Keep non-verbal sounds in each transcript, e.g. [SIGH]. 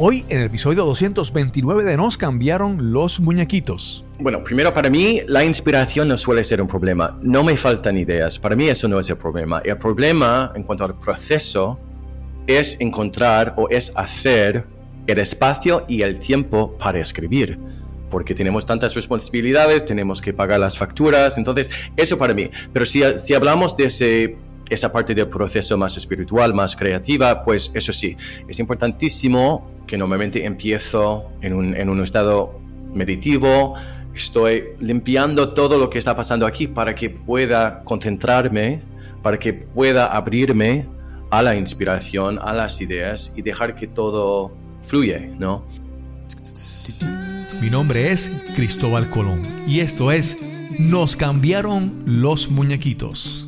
Hoy en el episodio 229 de Nos cambiaron los muñequitos. Bueno, primero para mí la inspiración no suele ser un problema. No me faltan ideas. Para mí eso no es el problema. El problema en cuanto al proceso es encontrar o es hacer el espacio y el tiempo para escribir. Porque tenemos tantas responsabilidades, tenemos que pagar las facturas. Entonces, eso para mí. Pero si, si hablamos de ese esa parte del proceso más espiritual, más creativa, pues eso sí, es importantísimo que normalmente empiezo en un, en un estado meditivo, estoy limpiando todo lo que está pasando aquí para que pueda concentrarme, para que pueda abrirme a la inspiración, a las ideas y dejar que todo fluye, ¿no? Mi nombre es Cristóbal Colón y esto es Nos cambiaron los muñequitos.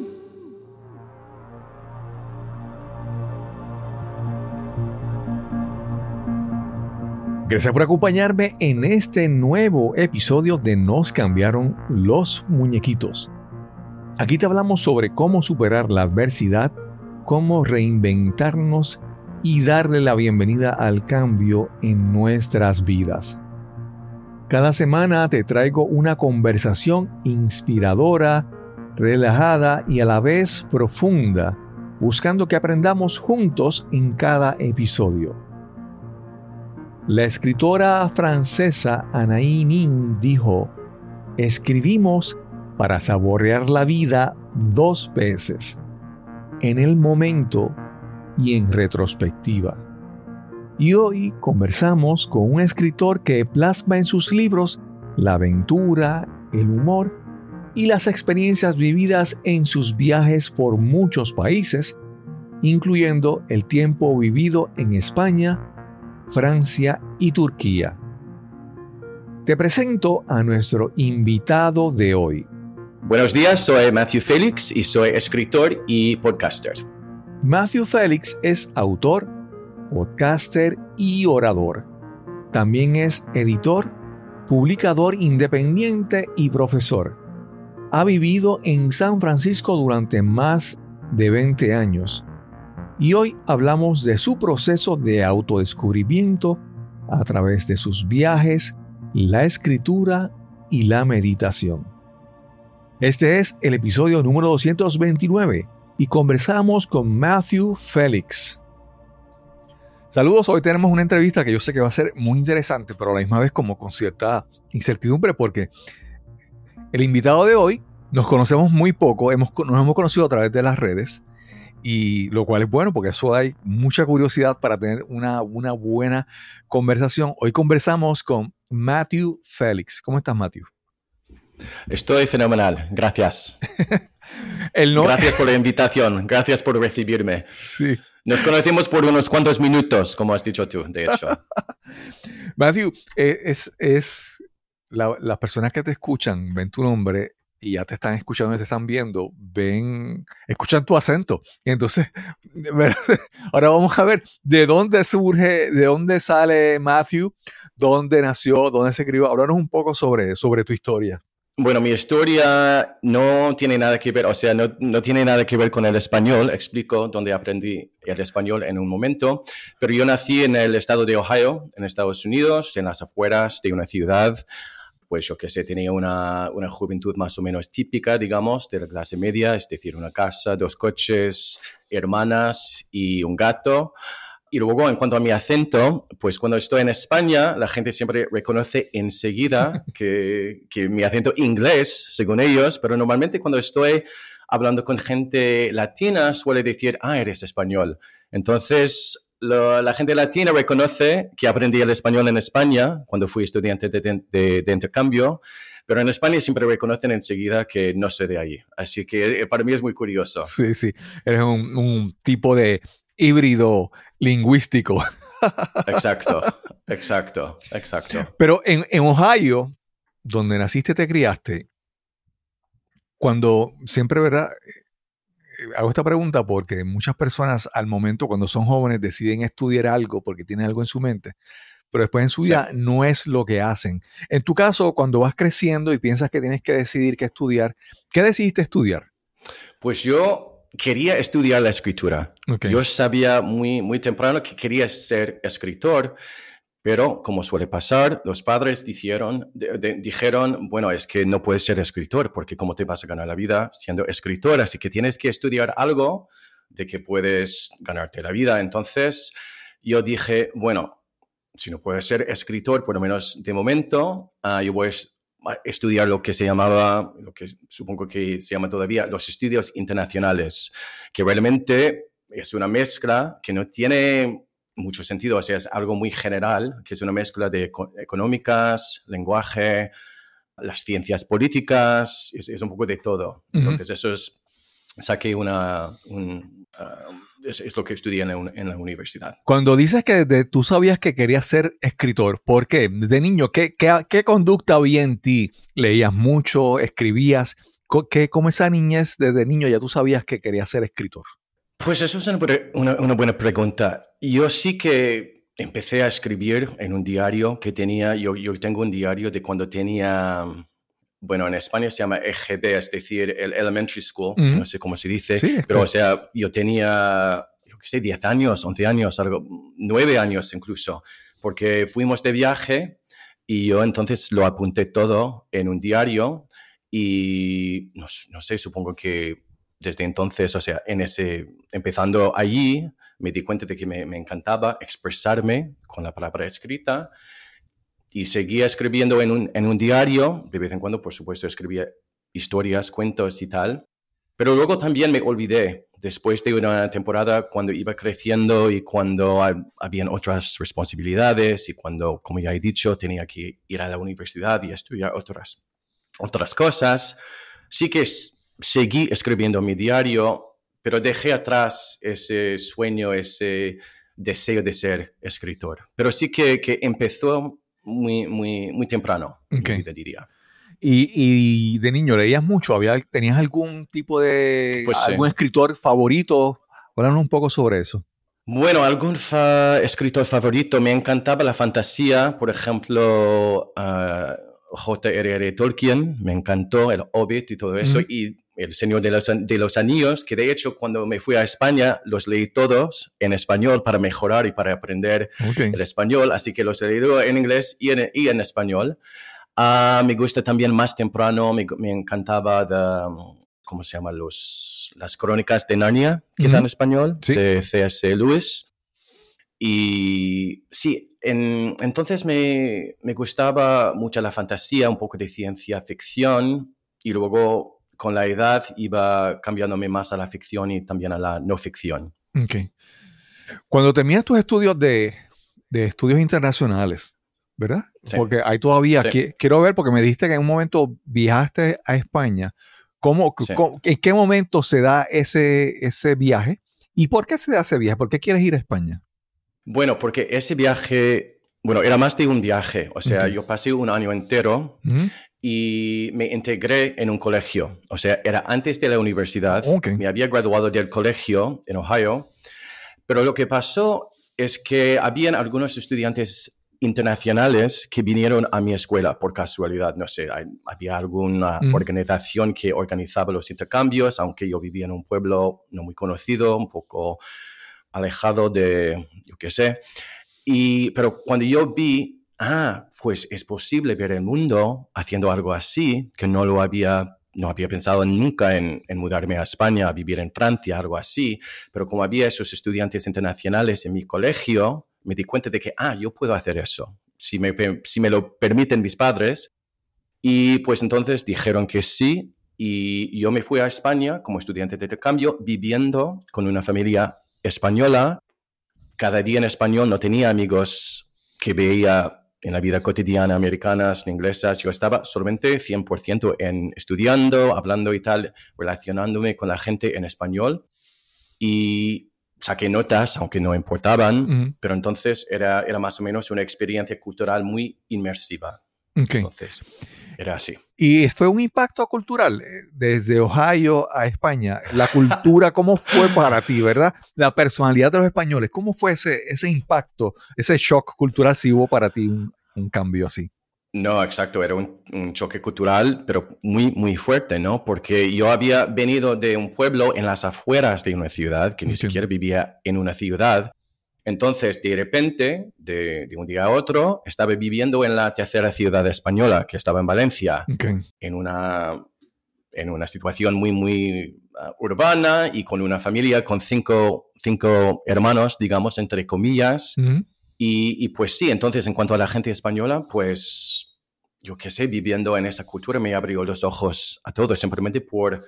Gracias por acompañarme en este nuevo episodio de Nos cambiaron los muñequitos. Aquí te hablamos sobre cómo superar la adversidad, cómo reinventarnos y darle la bienvenida al cambio en nuestras vidas. Cada semana te traigo una conversación inspiradora, relajada y a la vez profunda, buscando que aprendamos juntos en cada episodio. La escritora francesa Anaïs Nin dijo, escribimos para saborear la vida dos veces, en el momento y en retrospectiva. Y hoy conversamos con un escritor que plasma en sus libros la aventura, el humor y las experiencias vividas en sus viajes por muchos países, incluyendo el tiempo vivido en España, Francia y Turquía. Te presento a nuestro invitado de hoy. Buenos días, soy Matthew Félix y soy escritor y podcaster. Matthew Félix es autor, podcaster y orador. También es editor, publicador independiente y profesor. Ha vivido en San Francisco durante más de 20 años y hoy hablamos de su proceso de autodescubrimiento a través de sus viajes, la escritura y la meditación. Este es el episodio número 229 y conversamos con Matthew Félix. Saludos, hoy tenemos una entrevista que yo sé que va a ser muy interesante, pero a la misma vez como con cierta incertidumbre porque el invitado de hoy nos conocemos muy poco, hemos, nos hemos conocido a través de las redes y lo cual es bueno porque eso hay mucha curiosidad para tener una, una buena conversación. Hoy conversamos con Matthew Félix. ¿Cómo estás, Matthew? Estoy fenomenal, gracias. [LAUGHS] Gracias por la invitación, gracias por recibirme. Sí. Nos conocimos por unos cuantos minutos, como has dicho tú, de hecho. [LAUGHS] Matthew, eh, es, es las personas que te escuchan, ven tu nombre y ya te están escuchando y te están viendo, ven, escuchan tu acento. Y entonces, [LAUGHS] ahora vamos a ver de dónde surge, de dónde sale Matthew, dónde nació, dónde se escribió. Háblanos un poco sobre, sobre tu historia. Bueno, mi historia no tiene nada que ver, o sea, no, no, tiene nada que ver con el español. Explico dónde aprendí el español en un momento. Pero yo nací en el estado de Ohio, en Estados Unidos, en las afueras de una ciudad pues yo que sé, tenía una, una, juventud más o menos típica, digamos, de la clase media, es decir, una casa, dos coches, hermanas y un gato. Y luego, en cuanto a mi acento, pues cuando estoy en España, la gente siempre reconoce enseguida [LAUGHS] que, que mi acento inglés, según ellos, pero normalmente cuando estoy hablando con gente latina, suele decir, ah, eres español. Entonces, la gente latina reconoce que aprendí el español en España cuando fui estudiante de, intercambio, pero en España siempre reconocen enseguida que no soy de ahí. Así que eh, para mí es muy curioso. Sí, sí, eres un, tipo de híbrido lingüístico. [LAUGHS] Exacto, exacto, exacto. Pero en, en Ohio, donde naciste y te criaste, cuando siempre, ¿verdad? Hago esta pregunta porque muchas personas al momento cuando son jóvenes deciden estudiar algo porque tienen algo en su mente, pero después en su vida no es lo que hacen. En tu caso, cuando vas creciendo y piensas que tienes que decidir qué estudiar, ¿qué decidiste estudiar? Pues yo quería estudiar la escritura. Ok. Yo sabía muy, muy temprano que quería ser escritor, pero como suele pasar, los padres dijeron, de- de- dijeron, bueno, es que no puedes ser escritor porque cómo te vas a ganar la vida siendo escritor, así que tienes que estudiar algo de que puedes ganarte la vida. Entonces yo dije, bueno, si no puedes ser escritor, por lo menos de momento, ah, yo voy a estudiar lo que se llamaba, lo que supongo que se llama todavía, los estudios internacionales, que realmente es una mezcla que no tiene mucho sentido, o sea, es algo muy general, que es una mezcla de eco- económicas, lenguaje, las ciencias políticas, es, es un poco de todo. Entonces, eso es, saqué una, un, ah, es, es lo que estudié en la, un- en la universidad. Cuando dices que de- tú sabías que querías ser escritor, ¿por qué? De niño, ¿qué, qué, qué conducta había en ti? ¿Leías mucho? ¿Escribías? ¿Qué, ¿Cómo esa niñez desde niño ya tú sabías que querías ser escritor? Pues eso es una, pre- una- una buena pregunta. Yo sí que empecé a escribir en un diario que tenía, yo, yo tengo un diario de cuando tenía, bueno, en España se llama EGB, es decir, el Elementary School, no sé cómo se dice, Sí, pero o sea, yo tenía, yo qué sé, 10 años, 11 años, algo, 9 años incluso, porque fuimos de viaje y yo entonces lo apunté todo en un diario y no, no sé, supongo que desde entonces, o sea, en ese, empezando allí, me di cuenta de que me, me encantaba expresarme con la palabra escrita y seguía escribiendo en un, en un diario, de vez en cuando, por supuesto, escribía historias, cuentos y tal, pero luego también me olvidé, después de una temporada, cuando iba creciendo y cuando ha- habían otras responsabilidades y cuando, como ya he dicho, tenía que ir a la universidad y estudiar otras, otras cosas, sí que s- seguí escribiendo mi diario, pero dejé atrás ese sueño, ese deseo de ser escritor. Pero sí que, que empezó muy, muy, muy temprano, en Ok. mi vida, diría. Y, y de niño leías mucho, ¿Había, ¿tenías algún tipo de, Pues sí. algún escritor favorito? Háblanos un poco sobre eso. Bueno, algún fa- escritor favorito, me encantaba la fantasía, por ejemplo, ah, J.R.R. Tolkien, me encantó el Hobbit y todo eso, Ujú. y El Señor de los, de los Anillos, que de hecho cuando me fui a España los leí todos en español para mejorar y para aprender el español, así que los he leído en inglés y en, y en español. Ah, me gusta también más temprano, me, me encantaba de, ¿cómo se llama? Los, las crónicas de Narnia, quizá en Ujú. español, Sí. de C.S. Lewis. Y sí, en- entonces me, me gustaba mucho la fantasía, un poco de ciencia ficción, y luego con la edad iba cambiándome más a la ficción y también a la no ficción. Ok. Cuando terminas tus estudios de, de estudios internacionales, ¿verdad? Sí. Porque hay todavía, Sí. quiero ver, porque me dijiste que en un momento viajaste a España. ¿Cómo, Sí. cómo- ¿En qué momento se da ese, ese viaje? ¿Y por qué se da ese viaje? ¿Por qué quieres ir a España? Bueno, porque ese viaje, bueno, era más de un viaje, o sea, yo pasé un año entero. Y me integré en un colegio, o sea, era antes de la universidad, Ok. me había graduado del colegio en Ohio, pero lo que pasó es que habían algunos estudiantes internacionales que vinieron a mi escuela por casualidad, no sé, hay- había alguna Mm. organización que organizaba los intercambios, aunque yo vivía en un pueblo no muy conocido, un poco alejado de, yo qué sé. Y, pero cuando yo vi, ah, pues es posible ver el mundo haciendo algo así, que no lo había, no había pensado nunca en, mudarme a España, a vivir en Francia, algo así, pero como había esos estudiantes internacionales en mi colegio, me di cuenta de que, ah, yo puedo hacer eso, si me, si me lo permiten mis padres. Y pues entonces dijeron que sí, y yo me fui a España como estudiante de intercambio, viviendo con una familia española. Cada día en español no tenía amigos que veía en la vida cotidiana americanas inglesas. Yo estaba solamente 100% en estudiando, hablando y tal, relacionándome con la gente en español. Y saqué notas, aunque no importaban, pero entonces era, era más o menos una experiencia cultural muy inmersiva. Entonces, era así. Y fue un impacto cultural eh, desde Ohio a España. La cultura, [LAUGHS] ¿cómo fue para ti, verdad? La personalidad de los españoles, ¿cómo fue ese, ese impacto, ese shock cultural si hubo para ti un, un cambio así? No, exacto, era un, un, choque cultural, pero muy, muy fuerte, ¿no? Porque yo había venido de un pueblo en las afueras de una ciudad, que ni Entiendo. siquiera vivía en una ciudad. Entonces, de repente, de, de un día a otro, estaba viviendo en la tercera ciudad española, que estaba en Valencia, en una, en una situación muy, muy uh, urbana y con una familia con cinco, cinco hermanos, digamos, entre comillas. Y, y, pues sí, entonces en cuanto a la gente española, pues yo qué sé, viviendo en esa cultura me abrió los ojos a todo, simplemente por,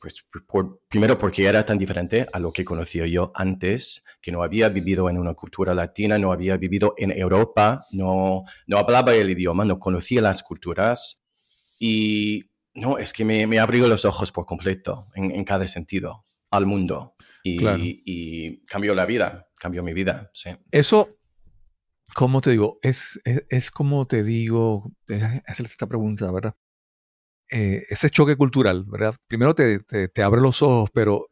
pues, por, primero porque era tan diferente a lo que conocía yo antes, que no había vivido en una cultura latina, no había vivido en Europa, no, no hablaba el idioma, no conocía las culturas y no, es que me, me abrió los ojos por completo en, en cada sentido al mundo y, Claro. y cambió la vida, cambió mi vida, sí. Eso, ¿cómo te digo? Es, es, es como te digo, déjame hacerte esta pregunta, ¿verdad? Eh, ese choque cultural, ¿verdad? Primero te, te, te abre los ojos, pero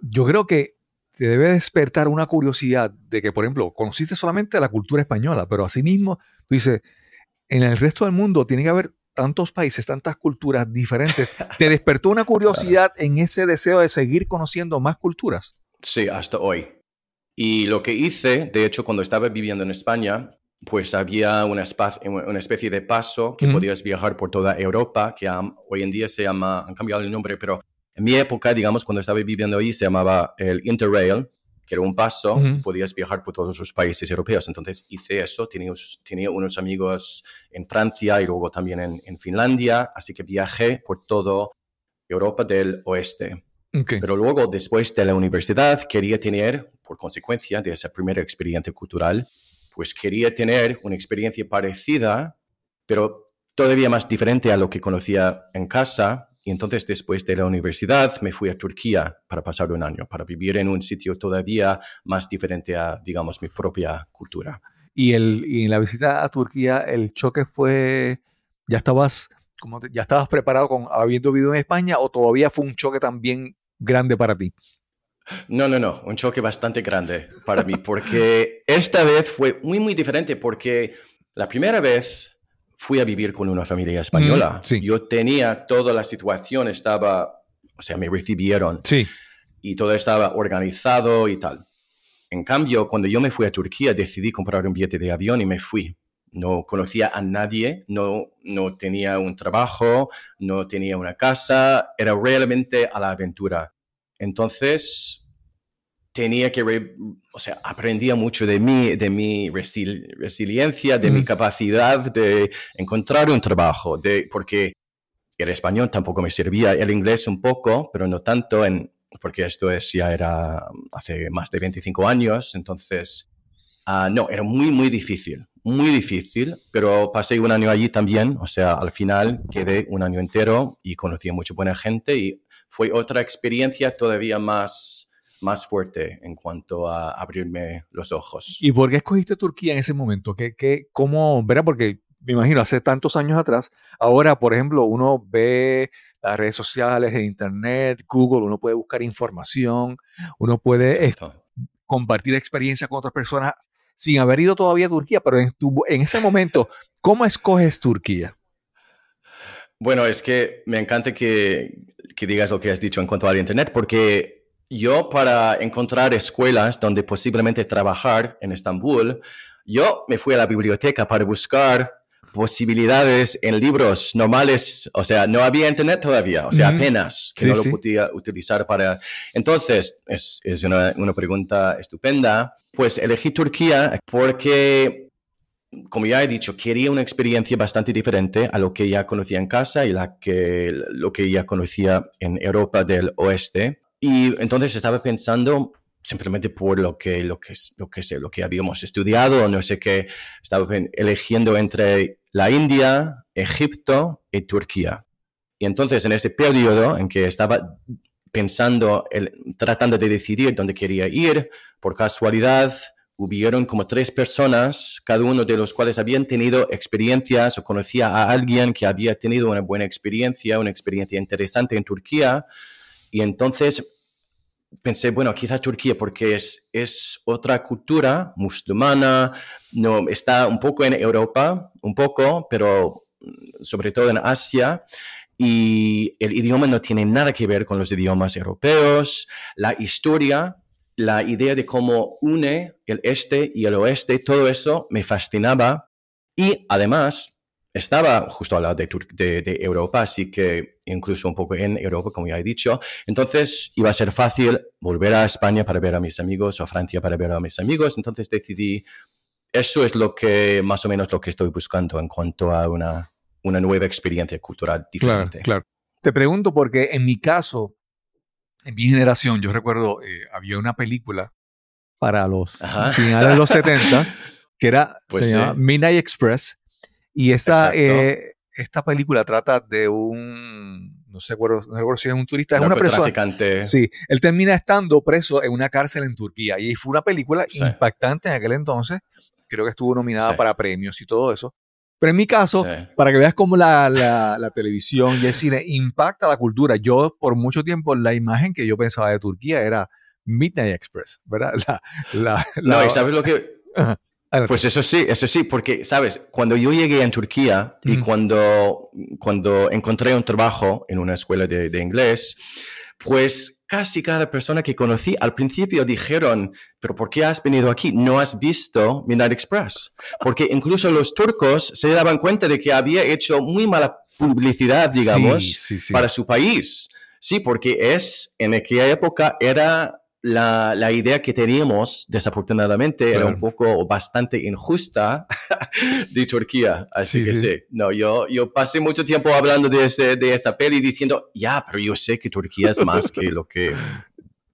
yo creo que te debe despertar una curiosidad de que, por ejemplo, conociste solamente la cultura española, pero asimismo, tú dices, en el resto del mundo tiene que haber tantos países, tantas culturas diferentes. [LAUGHS] ¿Te despertó una curiosidad en ese deseo de seguir conociendo más culturas? Sí, hasta hoy. Y lo que hice, de hecho, cuando estaba viviendo en España, pues había una, espa- una especie de paso que podías viajar por toda Europa, que hoy en día se llama, han cambiado el nombre, pero en mi época, digamos, cuando estaba viviendo ahí, se llamaba el Interrail, que era un paso, podías viajar por todos los países europeos. Entonces hice eso, tenía, unos amigos en Francia y luego también en, en Finlandia, así que viajé por toda Europa del oeste. Pero luego, después de la universidad, quería tener, por consecuencia de esa primera experiencia cultural, pues quería tener una experiencia parecida, pero todavía más diferente a lo que conocía en casa. Y entonces, después de la universidad, me fui a Turquía para pasar un año, para vivir en un sitio todavía más diferente a, digamos, mi propia cultura. Y, el, y en la visita a Turquía, el choque fue, ya estabas, como ya estabas preparado con habiendo vivido en España o todavía fue un choque también grande para ti. No, no, no, un choque bastante grande para mí, porque esta vez fue muy, muy diferente, porque la primera vez fui a vivir con una familia española. Mm, sí. Yo tenía toda la situación, estaba, o sea, me recibieron Sí. y todo estaba organizado y tal. En cambio, cuando yo me fui a Turquía, decidí comprar un billete de avión y me fui. No conocía a nadie, no, no tenía un trabajo, no tenía una casa, era realmente a la aventura. Entonces, tenía que, re- o sea, aprendía mucho de mí, de mi resil- resiliencia, de mi Ujú. capacidad de encontrar un trabajo, de, porque el español tampoco me servía, el inglés un poco, pero no tanto, en, porque esto es, ya era hace más de 25 años, entonces, ah, no, era muy, muy difícil, muy difícil, pero pasé un año allí también, o sea, al final quedé un año entero y conocí a mucha buena gente y fue otra experiencia todavía más, más fuerte en cuanto a abrirme los ojos. ¿Y por qué escogiste Turquía en ese momento? ¿Qué, qué, ¿Cómo, verá? Porque me imagino, hace tantos años atrás, ahora, por ejemplo, uno ve las redes sociales, el internet, Google, uno puede buscar información, uno puede compartir experiencia con otras personas sin haber ido todavía a Turquía, pero en, tu- en ese momento, ¿cómo escoges Turquía? Bueno, es que me encanta que, que digas lo que has dicho en cuanto al Internet, porque yo para encontrar escuelas donde posiblemente trabajar en Estambul, yo me fui a la biblioteca para buscar posibilidades en libros normales, o sea, no había Internet todavía, o sea, apenas que Sí, no sí. lo podía utilizar para... Entonces, es, es una, una pregunta estupenda. Pues elegí Turquía porque como ya he dicho, quería una experiencia bastante diferente a lo que ya conocía en casa y la que, lo que ya conocía en Europa del Oeste. Y entonces estaba pensando simplemente por lo que, lo que, lo que sé, lo que habíamos estudiado, no sé qué, estaba eligiendo entre la India, Egipto y Turquía. Y entonces en ese periodo en que estaba pensando, el- tratando de decidir dónde quería ir, por casualidad hubieron como tres personas, cada uno de los cuales habían tenido experiencias o conocía a alguien que había tenido una buena experiencia, una experiencia interesante en Turquía. Y entonces pensé, bueno, quizá Turquía, porque es, es otra cultura musulmana, no, está un poco en Europa, un poco, pero sobre todo en Asia y el idioma no tiene nada que ver con los idiomas europeos, la historia, la idea de cómo une el este y el oeste, todo eso me fascinaba y además estaba justo al lado de, de, Europa, así que incluso un poco en Europa, como ya he dicho. Entonces iba a ser fácil volver a España para ver a mis amigos o a Francia para ver a mis amigos. Entonces decidí, eso es lo que más o menos lo que estoy buscando en cuanto a una una nueva experiencia cultural diferente. Claro, claro. Te pregunto porque en mi caso, en mi generación, yo recuerdo, eh, había una película para los finales de los 70 [LAUGHS] que era, pues se llama Midnight Express. Y esta, eh, esta película trata de un, no sé, no recuerdo si es un turista, es una persona. Sí, él termina estando preso en una cárcel en Turquía. Y fue una película impactante en aquel entonces. Creo que estuvo nominada para premios y todo eso. Pero en mi caso, para que veas cómo la, la, televisión y el cine impacta la cultura, yo por mucho tiempo la imagen que yo pensaba de Turquía era Midnight Express, ¿verdad? [LAUGHS] La, no, y sabes lo que... Pues eso sí, eso sí, porque, ¿sabes? Cuando yo llegué en Turquía y cuando, cuando encontré un trabajo en una escuela de, de inglés, pues casi cada persona que conocí al principio dijeron, pero ¿por qué has venido aquí? No has visto Midnight Express. Porque incluso los turcos se daban cuenta de que había hecho muy mala publicidad, digamos, para su país. Sí, porque es, en aquella época era la, la, idea que teníamos, desafortunadamente, era un poco bastante injusta [LAUGHS] de Turquía. Así que sí. No, yo, yo pasé mucho tiempo hablando de, ese, de esa peli diciendo, ya, pero yo sé que Turquía es más que lo que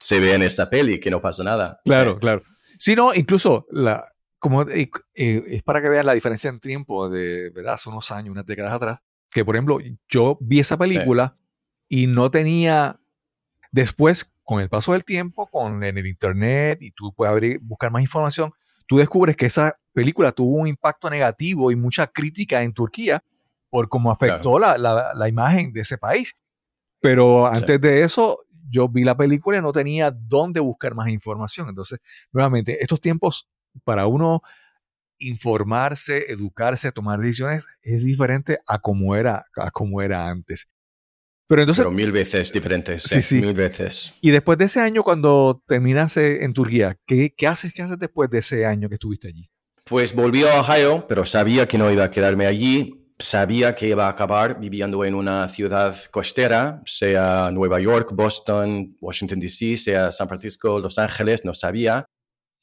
se ve en esa peli, que no pasa nada. Claro, claro. Sí, no, incluso la, como eh, eh, es para que vean la diferencia en tiempo de, ¿verdad? Hace unos años, unas décadas atrás, que por ejemplo, yo vi esa película y no tenía, después con el paso del tiempo, con en el internet y tú puedes abrir, buscar más información, tú descubres que esa película tuvo un impacto negativo y mucha crítica en Turquía por cómo afectó la, la, imagen de ese país. Pero antes de eso, yo vi la película y no tenía dónde buscar más información. Entonces, nuevamente, estos tiempos para uno informarse, educarse, tomar decisiones es diferente a como era, a como era antes. Pero entonces. mil veces diferentes. Sí, sí. Mil veces. Y después de ese año, cuando terminas en Turquía, ¿qué, ¿qué, haces? ¿Qué haces después de ese año que estuviste allí? Pues volví a Ohio, pero sabía que no iba a quedarme allí. Sabía que iba a acabar viviendo en una ciudad costera, sea Nueva York, Boston, Washington, D.C., sea San Francisco, Los Ángeles, no sabía.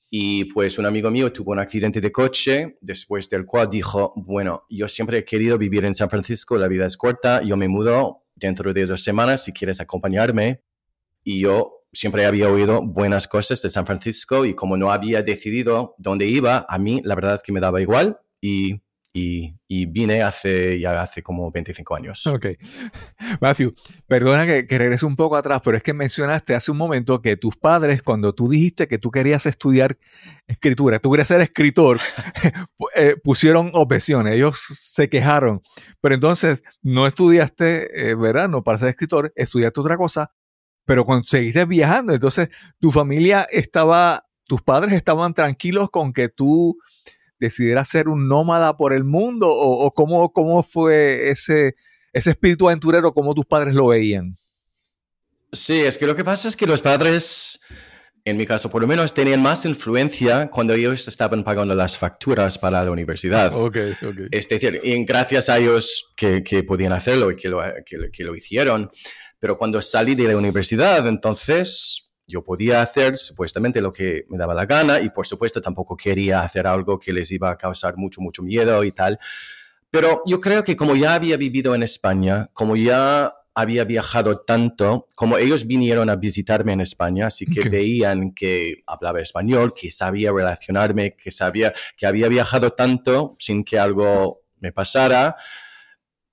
Y pues un amigo mío tuvo un accidente de coche, después del cual dijo, bueno, yo siempre he querido vivir en San Francisco, la vida es corta, yo me mudo dentro de dos semanas si quieres acompañarme. Y yo siempre había oído buenas cosas de San Francisco y como no había decidido dónde iba, a mí la verdad es que me daba igual y y, vine hace ya hace como 25 años. Ok. [LAUGHS] Matthew, perdona que, que, regrese un poco atrás, pero es que mencionaste hace un momento que tus padres, cuando tú dijiste que tú querías estudiar escritura, tú querías ser escritor, [LAUGHS] eh, pusieron objeciones, ellos se quejaron. Pero entonces no estudiaste eh, verano para ser escritor, estudiaste otra cosa, pero cuando seguiste viajando, entonces tu familia estaba, tus padres estaban tranquilos con que tú decidiera ser un nómada por el mundo o, cómo, cómo fue ese, ese espíritu aventurero, cómo tus padres lo veían? Sí, es que lo que pasa es que los padres, en mi caso por lo menos, tenían más influencia cuando ellos estaban pagando las facturas para la universidad. Okay, okay. Es decir, y gracias a ellos que, que podían hacerlo y que lo, que, que lo hicieron. Pero cuando salí de la universidad, entonces yo podía hacer supuestamente lo que me daba la gana y por supuesto tampoco quería hacer algo que les iba a causar mucho, mucho miedo y tal. Pero yo creo que como ya había vivido en España, como ya había viajado tanto, como ellos vinieron a visitarme en España, así que veían que hablaba español, que sabía relacionarme, que sabía que había viajado tanto sin que algo me pasara,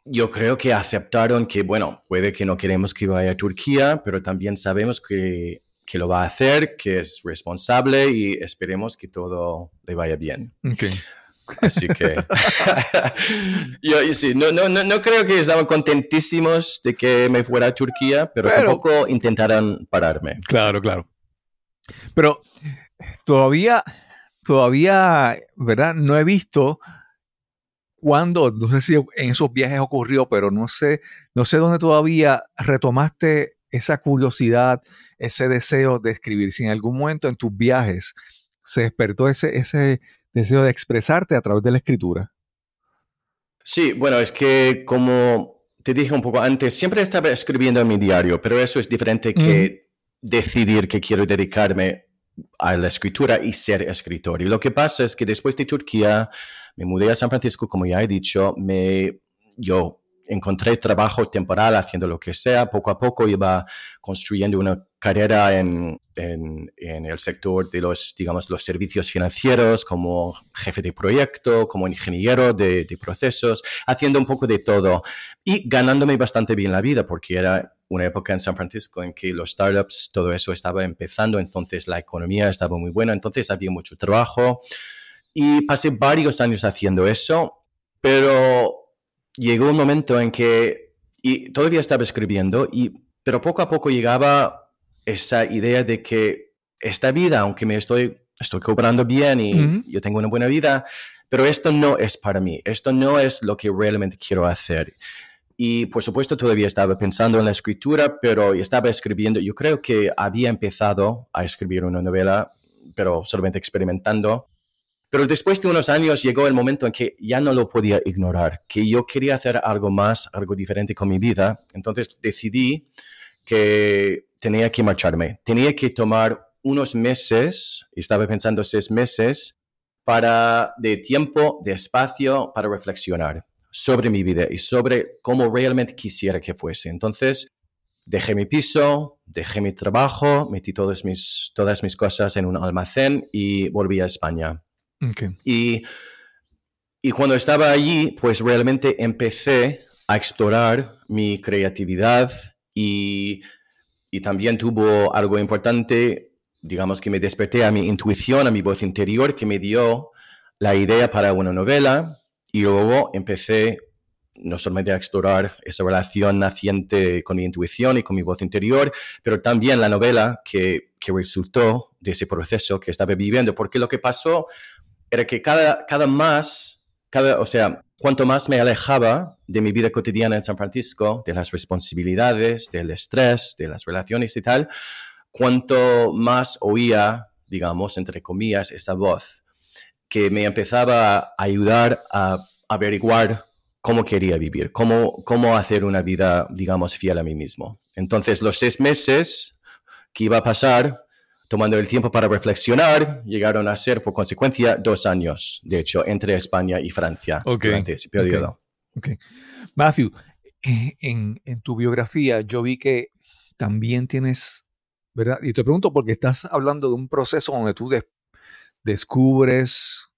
yo creo que aceptaron que, bueno, puede que no queremos que vaya a Turquía, pero también sabemos que que lo va a hacer, que es responsable y esperemos que todo le vaya bien. Ok. Así que [LAUGHS] yo, yo sí, no, no, no, no creo que estaban contentísimos de que me fuera a Turquía, pero, Pero- tampoco intentaron pararme. Claro, claro. Pero todavía, todavía, ¿verdad? No he visto cuándo, no sé si en esos viajes ocurrió, pero no sé, no sé dónde todavía retomaste esa curiosidad, ese deseo de escribir. Si en algún momento en tus viajes se despertó ese, ese deseo de expresarte a través de la escritura. Sí, bueno, es que como te dije un poco antes, siempre estaba escribiendo en mi diario, pero eso es diferente que decidir que quiero dedicarme a la escritura y ser escritor. Y lo que pasa es que después de Turquía me mudé a San Francisco, como ya he dicho, me, yo encontré trabajo temporal haciendo lo que sea, poco a poco iba construyendo una carrera en, en, en el sector de los, digamos, los servicios financieros, como jefe de proyecto, como ingeniero de, de procesos, haciendo un poco de todo y ganándome bastante bien la vida, porque era una época en San Francisco en que los startups, todo eso estaba empezando, entonces la economía estaba muy buena, entonces había mucho trabajo y pasé varios años haciendo eso, pero llegó un momento en que y todavía estaba escribiendo, y, pero poco a poco llegaba esa idea de que esta vida, aunque me estoy, estoy cobrando bien y yo tengo una buena vida, pero esto no es para mí, esto no es lo que realmente quiero hacer. Y por supuesto todavía estaba pensando en la escritura, pero estaba escribiendo, yo creo que había empezado a escribir una novela, pero solamente experimentando. Pero después de unos años llegó el momento en que ya no lo podía ignorar, que yo quería hacer algo más, algo diferente con mi vida. Entonces decidí que tenía que marcharme, tenía que tomar unos meses, estaba pensando seis meses, para de tiempo, de espacio, para reflexionar sobre mi vida y sobre cómo realmente quisiera que fuese. Entonces, dejé mi piso, dejé mi trabajo, metí todas mis, todas mis cosas en un almacén y volví a España. Ok. Y, y cuando estaba allí, pues realmente empecé a explorar mi creatividad y, y también tuvo algo importante, digamos que me desperté a mi intuición, a mi voz interior, que me dio la idea para una novela y luego empecé no solamente a explorar esa relación naciente con mi intuición y con mi voz interior, pero también la novela que, que resultó de ese proceso que estaba viviendo, porque lo que pasó era que cada, cada más, cada, o sea, cuanto más me alejaba de mi vida cotidiana en San Francisco, de las responsabilidades, del estrés, de las relaciones y tal, cuanto más oía, digamos, entre comillas, esa voz que me empezaba a ayudar a averiguar cómo quería vivir, cómo, cómo hacer una vida, digamos, fiel a mí mismo. Entonces, los seis meses que iba a pasar tomando el tiempo para reflexionar, llegaron a ser, por consecuencia, dos años, de hecho, entre España y Francia Ok, durante ese periodo. Matthew, eh, en, en tu biografía yo vi que también tienes, ¿verdad? Y te pregunto porque estás hablando de un proceso donde tú des- descubres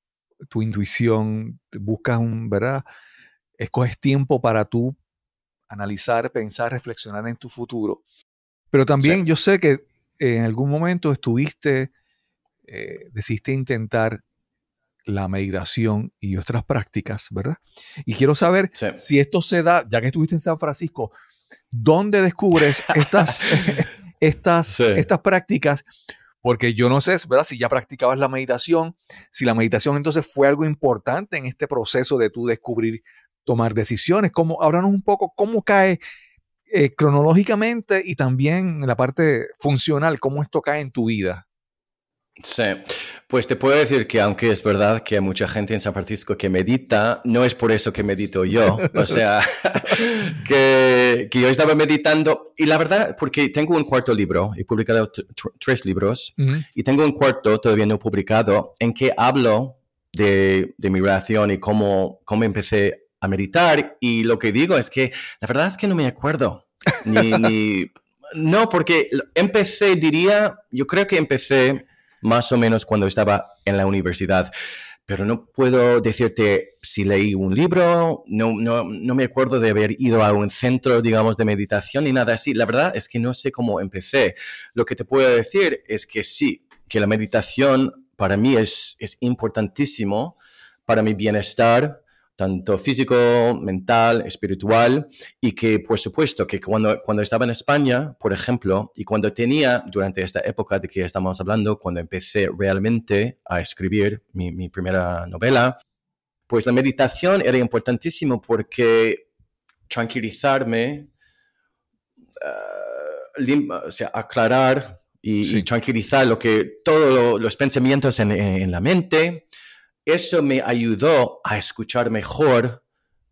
tu intuición, buscas un, ¿verdad? Escoges tiempo para tú analizar, pensar, reflexionar en tu futuro. Pero también Sí. yo sé que en algún momento estuviste, eh, decidiste intentar la meditación y otras prácticas, ¿verdad? Y quiero saber Sí. si esto se da, ya que estuviste en San Francisco, ¿dónde descubres estas, [LAUGHS] estas, Sí. estas prácticas? Porque yo no sé, ¿verdad? Si ya practicabas la meditación, si la meditación entonces fue algo importante en este proceso de tú descubrir, tomar decisiones. ¿Cómo, háblanos un poco cómo cae eh, cronológicamente y también en la parte funcional, cómo esto cae en tu vida. Sí, pues te puedo decir que aunque es verdad que hay mucha gente en San Francisco que medita, no es por eso que medito yo. O sea, [LAUGHS] que, que yo estaba meditando y la verdad, porque tengo un cuarto libro, he publicado tres libros Ujú. y tengo un cuarto todavía no publicado en que hablo de, de mi relación y cómo, cómo empecé a meditar y lo que digo es que la verdad es que no me acuerdo. Ni, [LAUGHS] ni- no, porque empecé, diría, yo creo que empecé más o menos cuando estaba en la universidad. pero no puedo decirte si leí un libro, no, no, no me acuerdo de haber ido a un centro, digamos, de meditación ni nada así. La verdad es que no sé cómo empecé. Lo que te puedo decir es que sí, que la meditación para mí es, es importantísimo para mi bienestar, tanto físico, mental, espiritual, y que por supuesto que cuando, cuando estaba en España, por ejemplo, y cuando tenía, durante esta época de que estamos hablando, cuando empecé realmente a escribir mi, mi primera novela, pues la meditación era importantísimo porque tranquilizarme, uh, o sea, aclarar y, Sí. y tranquilizar lo que todos los pensamientos en, en la mente, eso me ayudó a escuchar mejor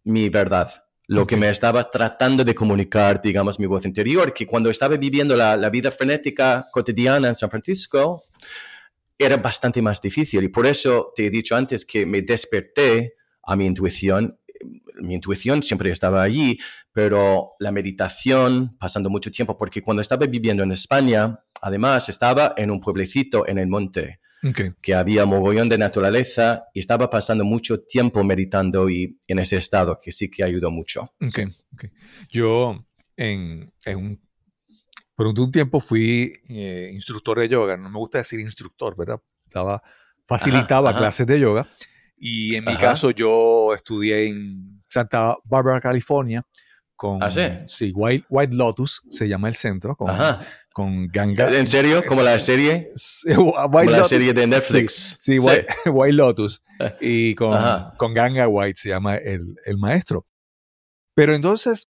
mi verdad, lo que me estaba tratando de comunicar, digamos, mi voz interior, que cuando estaba viviendo la, la vida frenética cotidiana en San Francisco, era bastante más difícil. Y por eso te he dicho antes que me desperté a mi intuición. Mi intuición siempre estaba allí, pero la meditación, pasando mucho tiempo, porque cuando estaba viviendo en España, además estaba en un pueblecito en el monte Ok. que había mogollón de naturaleza y estaba pasando mucho tiempo meditando y en ese estado que sí que ayudó mucho. Ok, ok. Yo en, en un, por un tiempo fui eh, instructor de yoga. No me gusta decir instructor, ¿verdad? Daba, facilitaba ajá. clases de yoga. Y en mi Ajá. caso yo estudié en Santa Bárbara, California, con ¿Ah, sí? sí, White, White Lotus, se llama el centro, con, Ajá. Con Ganga. ¿En serio? ¿Como la serie? Como la serie de Sí, Netflix. Sí, White, [LAUGHS] White Lotus. Y con, Ajá. con Ganga White se llama el, el maestro. Pero entonces,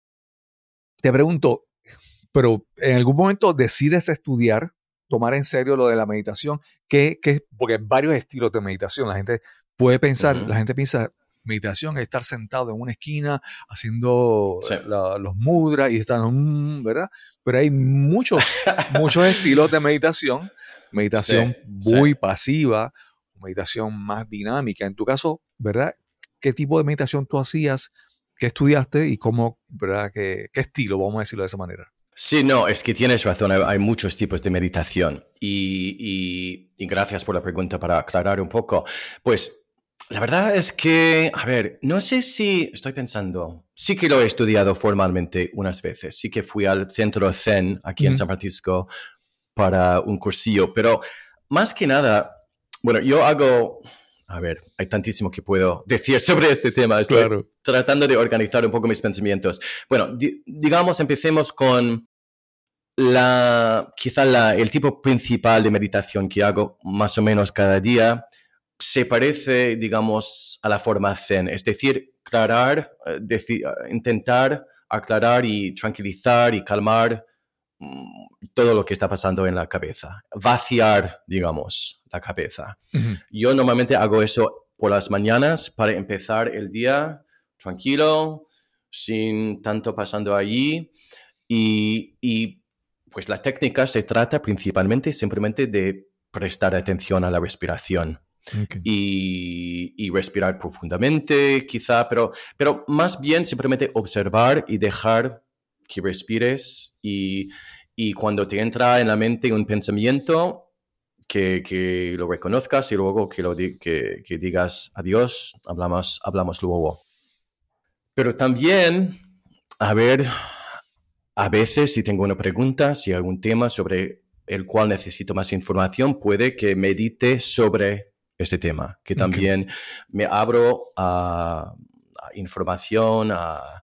te pregunto, pero en algún momento decides estudiar, tomar en serio lo de la meditación, que, que, porque hay varios estilos de meditación. La gente puede pensar, la gente piensa, meditación es estar sentado en una esquina haciendo Sí. la- los mudras y estar, mm, ¿verdad? Pero hay muchos, [LAUGHS] muchos estilos de meditación. Meditación Sí, muy sí. pasiva, meditación más dinámica. En tu caso, ¿verdad? ¿Qué tipo de meditación tú hacías? ¿Qué estudiaste y cómo, ¿verdad? ¿Qué, qué estilo, vamos a decirlo de esa manera? Sí, no, es que tienes razón, hay, hay muchos tipos de meditación y, y- y gracias por la pregunta para aclarar un poco. Pues la verdad es que, a ver, no sé si estoy pensando, sí que lo he estudiado formalmente unas veces, sí que fui al centro Zen aquí en Ujú. San Francisco para un cursillo, pero más que nada, bueno, yo hago, a ver, hay tantísimo que puedo decir [LAUGHS] sobre este tema, estoy tratando de organizar un poco mis pensamientos. Bueno, di- digamos, empecemos con la, quizá la- el tipo principal de meditación que hago más o menos cada día. Se parece, digamos, a la forma zen, es decir, aclarar, eh, deci- eh, intentar aclarar y tranquilizar y calmar mm, todo lo que está pasando en la cabeza, vaciar, digamos, la cabeza. Yo normalmente hago eso por las mañanas para empezar el día tranquilo, sin tanto pasando allí. Y, y, pues la técnica se trata principalmente simplemente de prestar atención a la respiración Ok. y, y respirar profundamente, quizá, pero, pero más bien simplemente observar y dejar que respires y, y cuando te entra en la mente un pensamiento, que, que lo reconozcas y luego que, lo di- que, que digas adiós, hablamos, hablamos luego. Pero también, a ver, a veces si tengo una pregunta, si hay algún tema sobre el cual necesito más información, puede que medite sobre ese tema, que también me abro a, a información, a,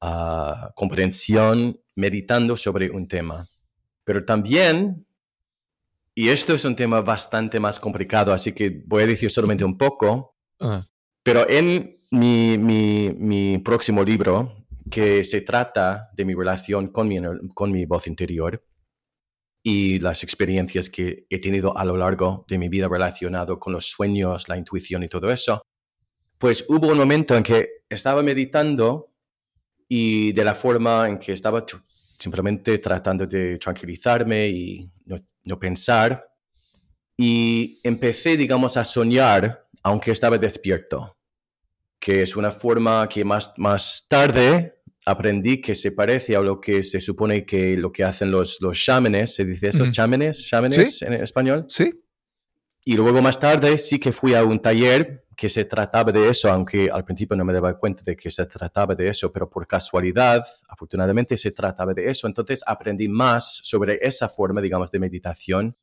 a comprensión, meditando sobre un tema. Pero también, y esto es un tema bastante más complicado, así que voy a decir solamente un poco, Ah, pero en mi, mi, mi próximo libro, que se trata de mi relación con mi, con mi voz interior y las experiencias que he tenido a lo largo de mi vida relacionado con los sueños, la intuición y todo eso, pues hubo un momento en que estaba meditando y de la forma en que estaba simplemente tratando de tranquilizarme y no, no pensar, y empecé, digamos, a soñar, aunque estaba despierto que es una forma que más, más tarde aprendí que se parece a lo que se supone que lo que hacen los, los chamanes, ¿se dice eso? Ujú. ¿Chamanes? ¿Chamanes Sí. en español? sí, y luego más tarde sí que fui a un taller que se trataba de eso, aunque al principio no me daba cuenta de que se trataba de eso, pero por casualidad, afortunadamente se trataba de eso. Entonces aprendí más sobre esa forma, digamos, de meditación.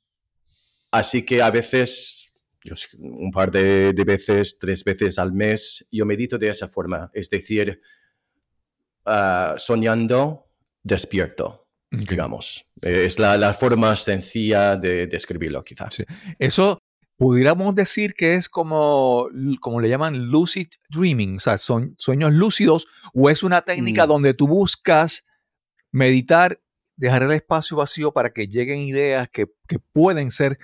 Así que a veces, yo un par de, de veces, tres veces al mes, yo medito de esa forma, es decir, ah, soñando despierto, digamos. Eh, Es la, la forma sencilla de describirlo, quizás. Sí. Eso pudiéramos decir que es como, como le llaman lucid dreaming, o sea, son sueños lúcidos, o es una técnica Mm. donde tú buscas meditar, dejar el espacio vacío para que lleguen ideas que, que pueden ser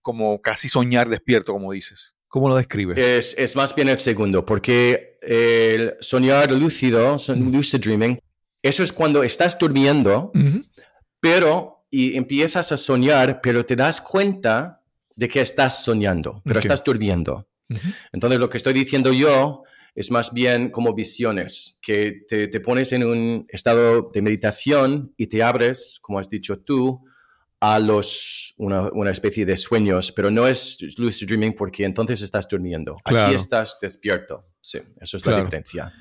como casi soñar despierto, como dices. ¿Cómo lo describes? Es, es más bien el segundo, porque el soñar lúcido, Mm. lucid dreaming, eso es cuando estás durmiendo, pero y empiezas a soñar, pero te das cuenta de que estás soñando, pero estás durmiendo. Entonces, lo que estoy diciendo yo es más bien como visiones, que te, te pones en un estado de meditación y te abres, como has dicho tú, a los, una, una especie de sueños, pero no es lucid dreaming porque entonces estás durmiendo. Claro. Aquí estás despierto. Sí, eso es Claro. la diferencia.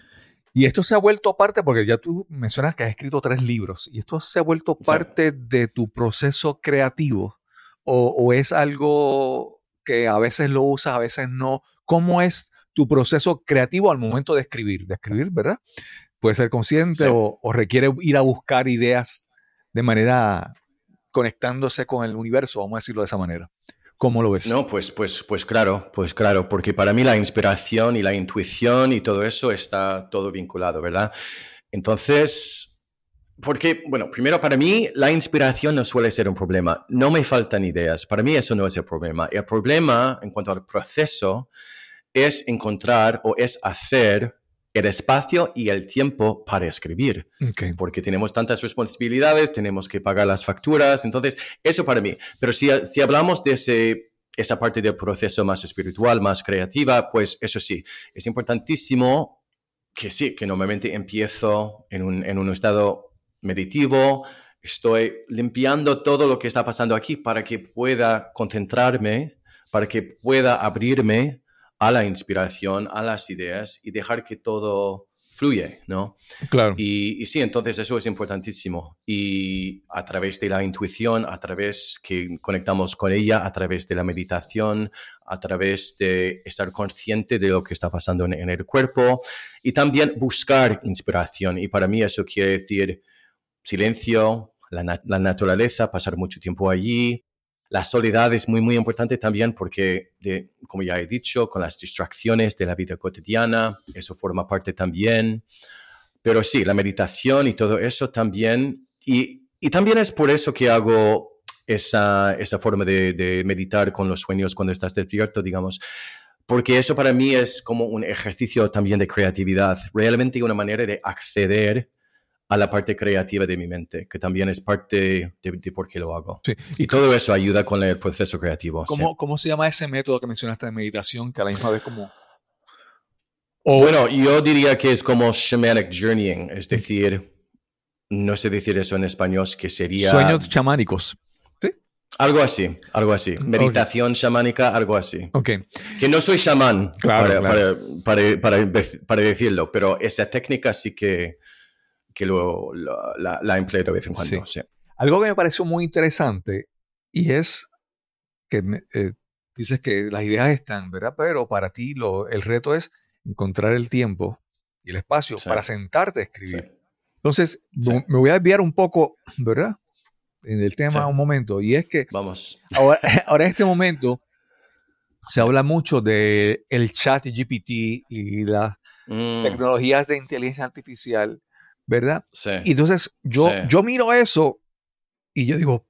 Y esto se ha vuelto aparte, porque ya tú mencionas que has escrito tres libros, y esto se ha vuelto Sí. parte de tu proceso creativo, o, o es algo que a veces lo usas, a veces no. ¿Cómo es tu proceso creativo al momento de escribir? De escribir, ¿verdad? Puede ser consciente Sí. o, o requiere ir a buscar ideas de manera conectándose con el universo, vamos a decirlo de esa manera. ¿Cómo lo? No, pues, pues, pues claro, pues claro, porque para mí la inspiración y la intuición y todo eso está todo vinculado, ¿verdad? Entonces, porque, bueno, primero para mí la inspiración no suele ser un problema. No me faltan ideas. Para mí eso no es el problema. El problema en cuanto al proceso es encontrar o es hacer el espacio y el tiempo para escribir. Porque tenemos tantas responsabilidades, tenemos que pagar las facturas, entonces eso para mí. Pero si, si hablamos de ese, esa parte del proceso más espiritual, más creativa, pues eso sí, es importantísimo que sí, que normalmente empiezo en un, en un estado meditivo, estoy limpiando todo lo que está pasando aquí para que pueda concentrarme, para que pueda abrirme a la inspiración, a las ideas y dejar que todo fluye, ¿no? Claro. Y, y sí, entonces eso es importantísimo. Y a través de la intuición, a través que conectamos con ella, a través de la meditación, a través de estar consciente de lo que está pasando en, en el cuerpo y también buscar inspiración. Y para mí eso quiere decir silencio, la, na- la naturaleza, pasar mucho tiempo allí. La soledad es muy, muy importante también porque, como ya he dicho, con las distracciones de la vida cotidiana, eso forma parte también. Pero sí, la meditación y todo eso también. Y, y también es por eso que hago esa, esa forma de, de meditar con los sueños cuando estás despierto, digamos. Porque eso para mí es como un ejercicio también de creatividad, realmente una manera de acceder a la parte creativa de mi mente, que también es parte de, de por qué lo hago. Sí. Y todo eso ayuda con el proceso creativo. sí. ¿Cómo, ¿Cómo se llama ese método que mencionaste de meditación que a la misma vez como... O, Bueno, yo diría que es como shamanic journeying, es decir, no sé decir eso en español, que sería sueños chamánicos. algo así, algo así, meditación chamánica, algo así. Ok. Que no soy chamán Claro, para, claro. para- para- para- para decirlo, pero esa técnica sí que, que lo, lo- la, la empleo de vez en cuando. sí. Algo que me pareció muy interesante y es que me- eh, dices que las ideas están, ¿verdad? Pero para ti lo, el reto es encontrar el tiempo y el espacio Sí. para sentarte a escribir. Entonces, me voy a desviar un poco, ¿verdad? En el tema un momento. Y es que Vamos. ahora, [LAUGHS] ahora en este momento se habla mucho de el chat GPT y las Mm, tecnologías de inteligencia artificial, ¿verdad? sí. Y entonces yo, Sí. yo miro eso y yo digo,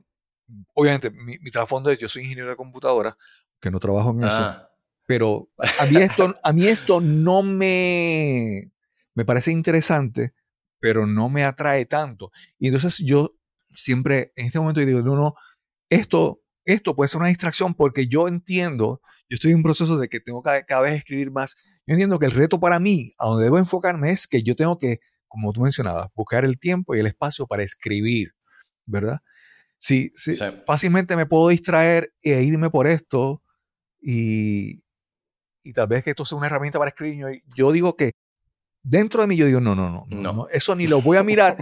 obviamente, mi, mi trasfondo es, yo soy ingeniero de computadora, que no trabajo en eso, Ah, pero a mí esto, a mí esto no me, me parece interesante, pero no me atrae tanto. Y entonces yo siempre, en este momento, digo, no, no, esto, esto puede ser una distracción porque yo entiendo, yo estoy en un proceso de que tengo cada, cada vez escribir más. Yo entiendo que el reto para mí, a donde debo enfocarme, es que yo tengo que, como tú mencionabas, buscar el tiempo y el espacio para escribir, ¿verdad? Si, si Sí. fácilmente me puedo distraer e irme por esto, y, y tal vez que esto sea una herramienta para escribir. Yo, digo que dentro de mí yo digo, no, no, no, no, No. no, eso ni lo voy a mirar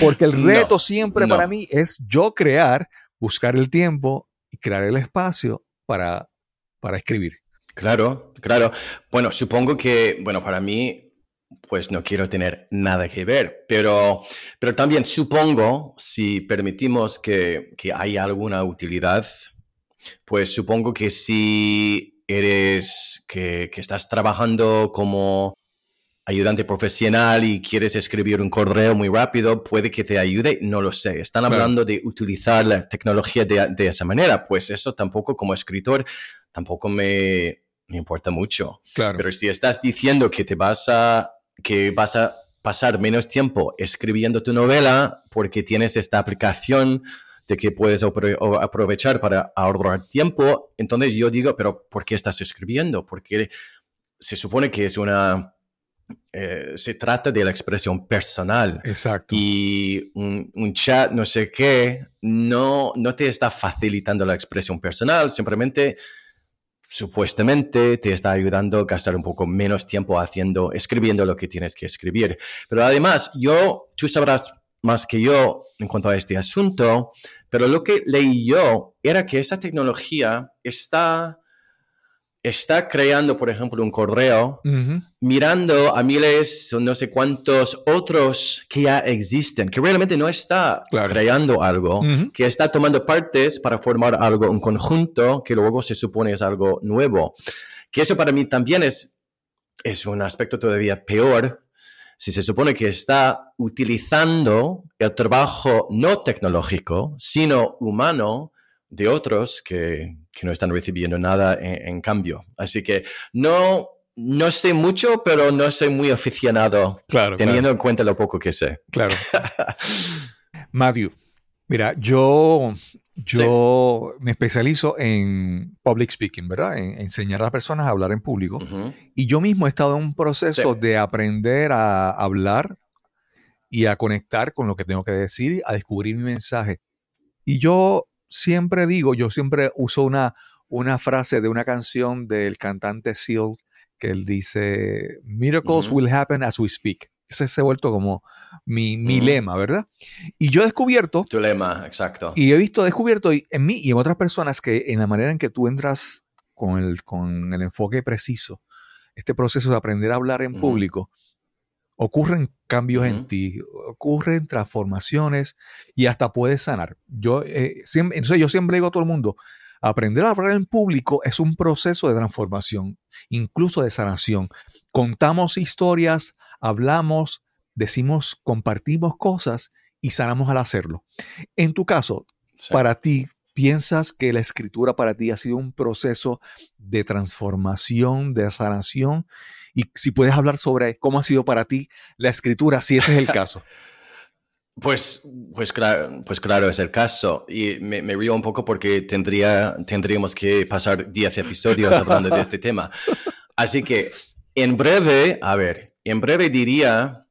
porque el [LAUGHS] No, reto siempre no. para mí es yo crear, buscar el tiempo y crear el espacio para, para escribir. Claro, claro. Bueno, supongo que, bueno, para mí, pues no quiero tener nada que ver, pero, pero también supongo, si permitimos que, que haya alguna utilidad, pues supongo que si eres, que, que estás trabajando como ayudante profesional y quieres escribir un correo muy rápido, puede que te ayude, no lo sé. Están Claro. hablando de utilizar la tecnología de, de esa manera, pues eso tampoco como escritor, tampoco me, me importa mucho. Claro. Pero si estás diciendo que te vas a, que vas a pasar menos tiempo escribiendo tu novela porque tienes esta aplicación de que puedes aprovechar para ahorrar tiempo, entonces yo digo, pero ¿por qué estás escribiendo? Porque se supone que es una... eh, se trata de la expresión personal Exacto. y un, un chat, no sé qué, no, no te está facilitando la expresión personal, simplemente, supuestamente, te está ayudando a gastar un poco menos tiempo haciendo, escribiendo lo que tienes que escribir. Pero además, yo, tú sabrás más que yo en cuanto a este asunto, pero lo que leí yo era que esa tecnología está, está creando, por ejemplo, un correo mirando a miles o no sé cuántos otros que ya existen, que realmente no está Claro. creando algo, que está tomando partes para formar algo, un conjunto que luego se supone es algo nuevo. Que eso para mí también es, es un aspecto todavía peor si se supone que está utilizando el trabajo no tecnológico, sino humano de otros que, que no están recibiendo nada en, en cambio. Así que no, no sé mucho, pero no soy muy aficionado, Claro, teniendo en cuenta lo poco que sé. claro. [LAUGHS] Matthew, mira, yo, yo me especializo en public speaking, ¿verdad? En enseñar a las personas a hablar en público. Y yo mismo he estado en un proceso Sí. de aprender a hablar y a conectar con lo que tengo que decir, a descubrir mi mensaje. Y yo siempre digo, yo siempre uso una, una frase de una canción del cantante Seal que él dice, Miracles will happen as we speak. Ese se ha vuelto como mi, mi lema, ¿verdad? Y yo he descubierto Tu lema, exacto. y he visto, descubierto y- en mí y en otras personas que en la manera en que tú entras con el, con el enfoque preciso, este proceso de aprender a hablar en público, ocurren cambios en ti, ocurren transformaciones y hasta puedes sanar. Yo, eh, siempre, entonces yo siempre digo a todo el mundo, aprender a hablar en público es un proceso de transformación, incluso de sanación. Contamos historias, hablamos, decimos, compartimos cosas y sanamos al hacerlo. En tu caso, Sí. para ti, ¿piensas que la escritura para ti ha sido un proceso de transformación, de sanación? Y si puedes hablar sobre cómo ha sido para ti la escritura, si ese es el caso. [LAUGHS] Pues, pues, claro, pues claro, es el caso. Y me, río un poco porque tendría, tendríamos que pasar 10 episodios hablando de este tema. Así que, en breve, a ver, en breve diría,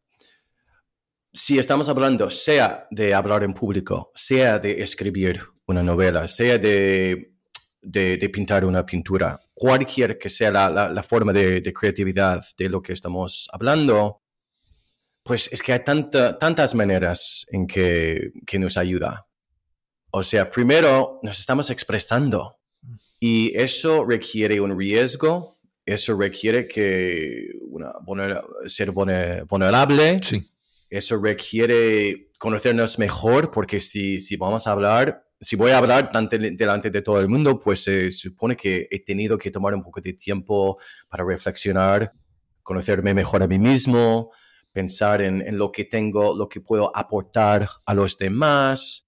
si estamos hablando sea de hablar en público, sea de escribir una novela, sea de, de pintar una pintura, cualquier que sea la, la- la forma de, de creatividad de lo que estamos hablando, pues es que hay tanta- tantas maneras en que, que nos ayuda. O sea, primero nos estamos expresando y eso requiere un riesgo, eso requiere que una, vulner- ser vulner- vulnerable, Sí. eso requiere conocernos mejor porque si, si vamos a hablar, si voy a hablar delante, de todo el mundo, pues se supone que he tenido que tomar un poco de tiempo para reflexionar, conocerme mejor a mí mismo, pensar en, en lo que tengo, lo que puedo aportar a los demás.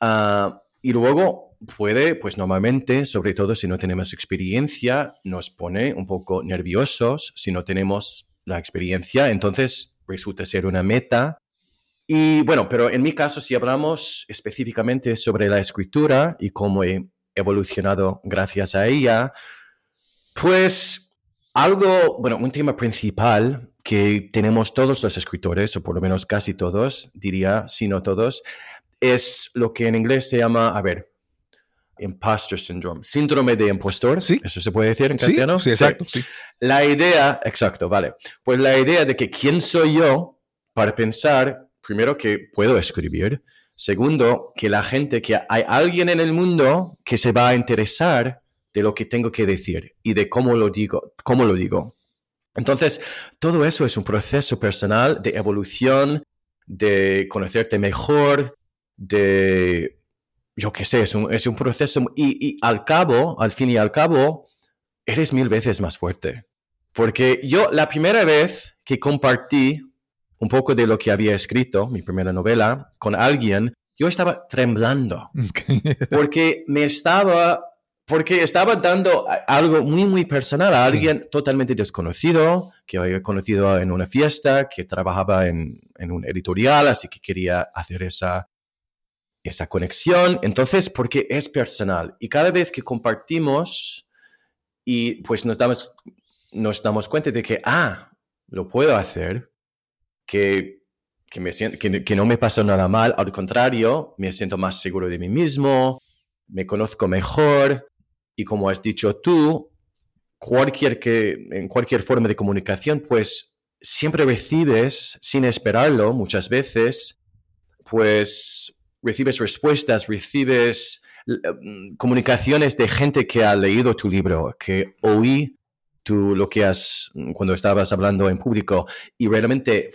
Ah, y luego puede, pues normalmente, sobre todo si no tenemos experiencia, nos pone un poco nerviosos si no tenemos la experiencia. Entonces resulta ser una meta. Y bueno, pero en mi caso, si hablamos específicamente sobre la escritura y cómo he evolucionado gracias a ella, pues algo, bueno, un tema principal que tenemos todos los escritores, o por lo menos casi todos, diría, si no todos, es lo que en inglés se llama, a ver, imposter syndrome, síndrome de impostor. Sí. Eso se puede decir en Sí, castellano. sí, exacto. sí. La idea, exacto, vale. Pues la idea de que quién soy yo para pensar, primero, que puedo escribir. Segundo, que la gente, que hay alguien en el mundo que se va a interesar de lo que tengo que decir y de cómo lo digo, cómo lo digo. Entonces, todo eso es un proceso personal de evolución, de conocerte mejor, de, yo qué sé, es un, es un proceso y, y al cabo, al fin y al cabo, eres mil veces más fuerte. Porque yo la primera vez que compartí un poco de lo que había escrito, mi primera novela, con alguien, yo estaba temblando [LAUGHS] porque me estaba, porque estaba dando algo muy, muy personal a Sí. alguien totalmente desconocido, que había conocido en una fiesta, que trabajaba en, en un editorial, así que quería hacer esa, esa conexión. Entonces, porque es personal. Y cada vez que compartimos y pues nos damos, nos damos cuenta de que, ah, lo puedo hacer, que, que, me siento, que, que no me pasa nada mal, al contrario, me siento más seguro de mí mismo, me conozco mejor. Y como has dicho tú, cualquier que, en cualquier forma de comunicación, pues siempre recibes, sin esperarlo muchas veces, pues recibes respuestas, recibes mm, comunicaciones de gente que ha leído tu libro, que oí tú lo que has, cuando estabas hablando en público. Y realmente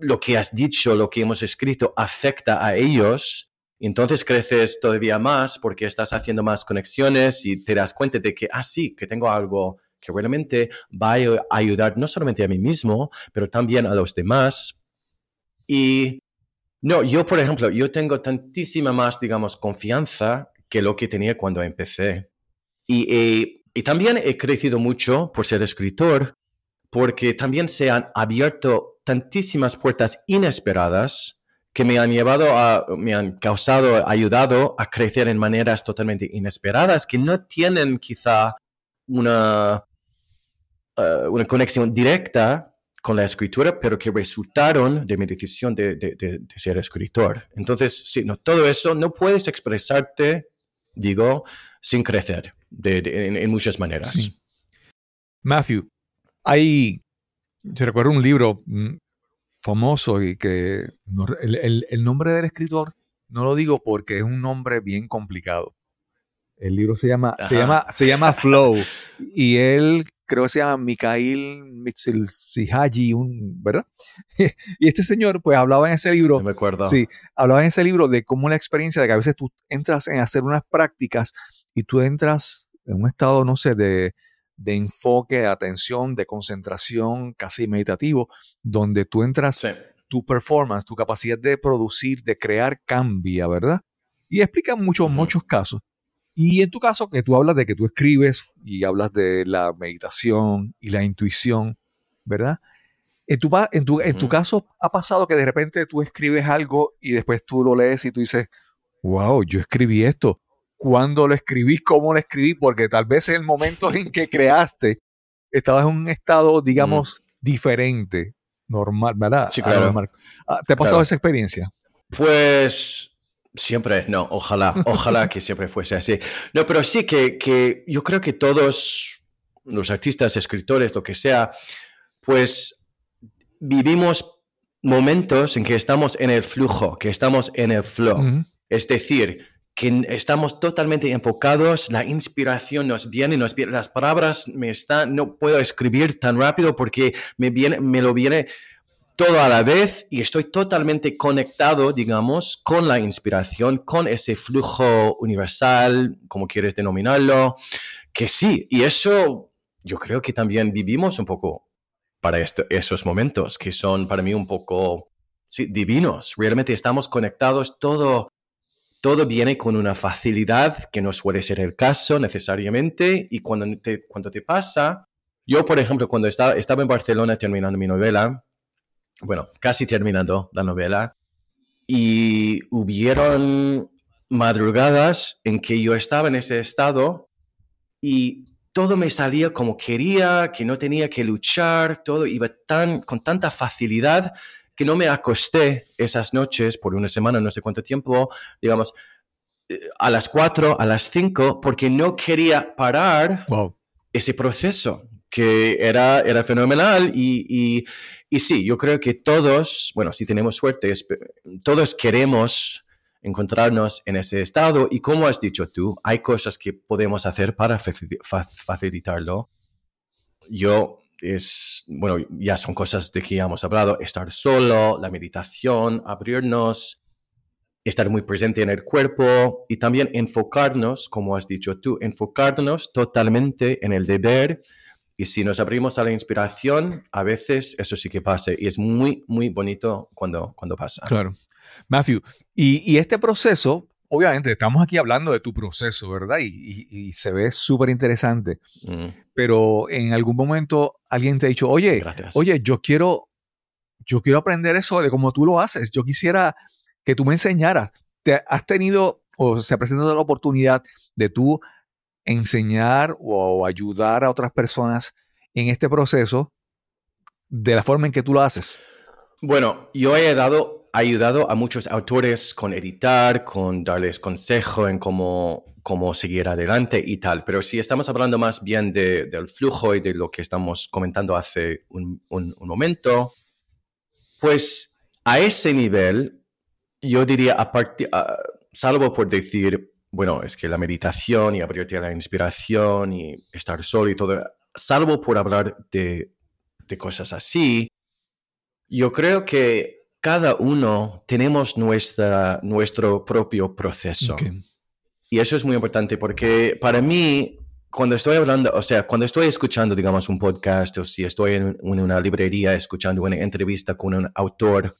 lo que has dicho, lo que hemos escrito afecta a ellos, entonces creces todavía más porque estás haciendo más conexiones y te das cuenta de que, ah, sí, que tengo algo que realmente va a ayudar no solamente a mí mismo, pero también a los demás. Y no, yo, por ejemplo, yo tengo tantísima más, digamos, confianza que lo que tenía cuando empecé. Y, eh, y también he crecido mucho por ser escritor, porque también se han abierto tantísimas puertas inesperadas que me han llevado a, me han causado, ayudado a crecer en maneras totalmente inesperadas que no tienen quizá una, eh, una conexión directa con la escritura, pero que resultaron de mi decisión de, ser escritor. Entonces, sí, no, todo eso no puedes expresarte, digo, sin crecer en, en muchas maneras. Matthew, hay, te recuerdo un libro mm, famoso y que no- el, el- el nombre del escritor no lo digo porque es un nombre bien complicado. El libro se llama, se llama, se llama Flow y él creo que se llama Mikhail Mitsilsihaji, ¿verdad? [LAUGHS] y este señor pues hablaba en ese libro me acuerdo. Sí, hablaba en ese libro de cómo la experiencia de que a veces tú entras en hacer unas prácticas y tú entras en un estado, no sé, de, de enfoque, de atención, de concentración, casi meditativo, donde tú entras, Sí. tu performance, tu capacidad de producir, de crear, cambia, ¿verdad? Y explica muchos, muchos casos. Y en tu caso, que tú hablas de que tú escribes y hablas de la meditación y la intuición, ¿verdad? En tu, en tu, en tu caso, ¿ha pasado que de repente tú escribes algo y después tú lo lees y tú dices, wow, yo escribí esto? ¿Cuándo lo escribí? ¿Cómo lo escribí? Porque tal vez en el momento en que creaste, estabas en un estado, digamos, diferente, normal, ¿verdad? Sí, claro. Ah, ¿Te ha pasado Claro. esa experiencia? Pues siempre, no, ojalá, ojalá que siempre fuese así. No, pero sí que, que yo creo que todos los artistas, escritores, lo que sea, pues vivimos momentos en que estamos en el flujo, que estamos en el flow. Es decir, que estamos totalmente enfocados, la inspiración nos viene, nos viene, las palabras me están, no puedo escribir tan rápido porque me viene, me lo viene todo a la vez y estoy totalmente conectado, digamos, con la inspiración, con ese flujo universal, como quieres denominarlo, que sí, y eso yo creo que también vivimos un poco para esto- esos momentos que son para mí un poco sí, divinos. Realmente estamos conectados, todo, todo viene con una facilidad que no suele ser el caso necesariamente y cuando te, cuando te pasa, yo por ejemplo cuando estaba, estaba en Barcelona terminando mi novela, bueno, casi terminando la novela, y hubieron madrugadas en que yo estaba en ese estado y todo me salía como quería, que no tenía que luchar, todo iba tan, con tanta facilidad que no me acosté esas noches por una semana, no sé cuánto tiempo, digamos, eh, a las 4, a las 5, porque no quería parar Wow. ese proceso que era, era fenomenal y, y, y sí, yo creo que todos, bueno, si tenemos suerte, todos queremos encontrarnos en ese estado y como has dicho tú, hay cosas que podemos hacer para faci- fa- facilitarlo. Yo es, bueno, ya son cosas de que ya hemos hablado, estar solo, la meditación, abrirnos, estar muy presente en el cuerpo y también enfocarnos, como has dicho tú, enfocarnos totalmente en el deber. Y si nos abrimos a la inspiración, a veces eso sí que pasa y es muy, muy bonito cuando, cuando pasa. Claro. Matthew, y, y este proceso, obviamente, estamos aquí hablando de tu proceso, ¿verdad? Y, y- y se ve súper interesante. Mm, Pero en algún momento alguien te ha dicho, oye, gracias. oye, yo quiero, yo quiero aprender eso de cómo tú lo haces. Yo quisiera que tú me enseñaras. ¿Te has tenido o se ha presentado la oportunidad de tú enseñar o ayudar a otras personas en este proceso de la forma en que tú lo haces? Bueno, yo he dado, ayudado a muchos autores con editar, con darles consejo en cómo, cómo seguir adelante y tal. Pero si estamos hablando más bien de- del flujo y de lo que estamos comentando hace un, un- un momento, pues a ese nivel, yo diría, a a- salvo por decir, bueno, es que la meditación y abrirte a la inspiración y estar solo y todo, salvo por hablar de, de cosas así, yo creo que cada uno tenemos nuestra, nuestro propio proceso. Y eso es muy importante porque para mí, cuando estoy hablando, o sea, cuando estoy escuchando, digamos, un podcast o si estoy en, una librería escuchando una entrevista con un autor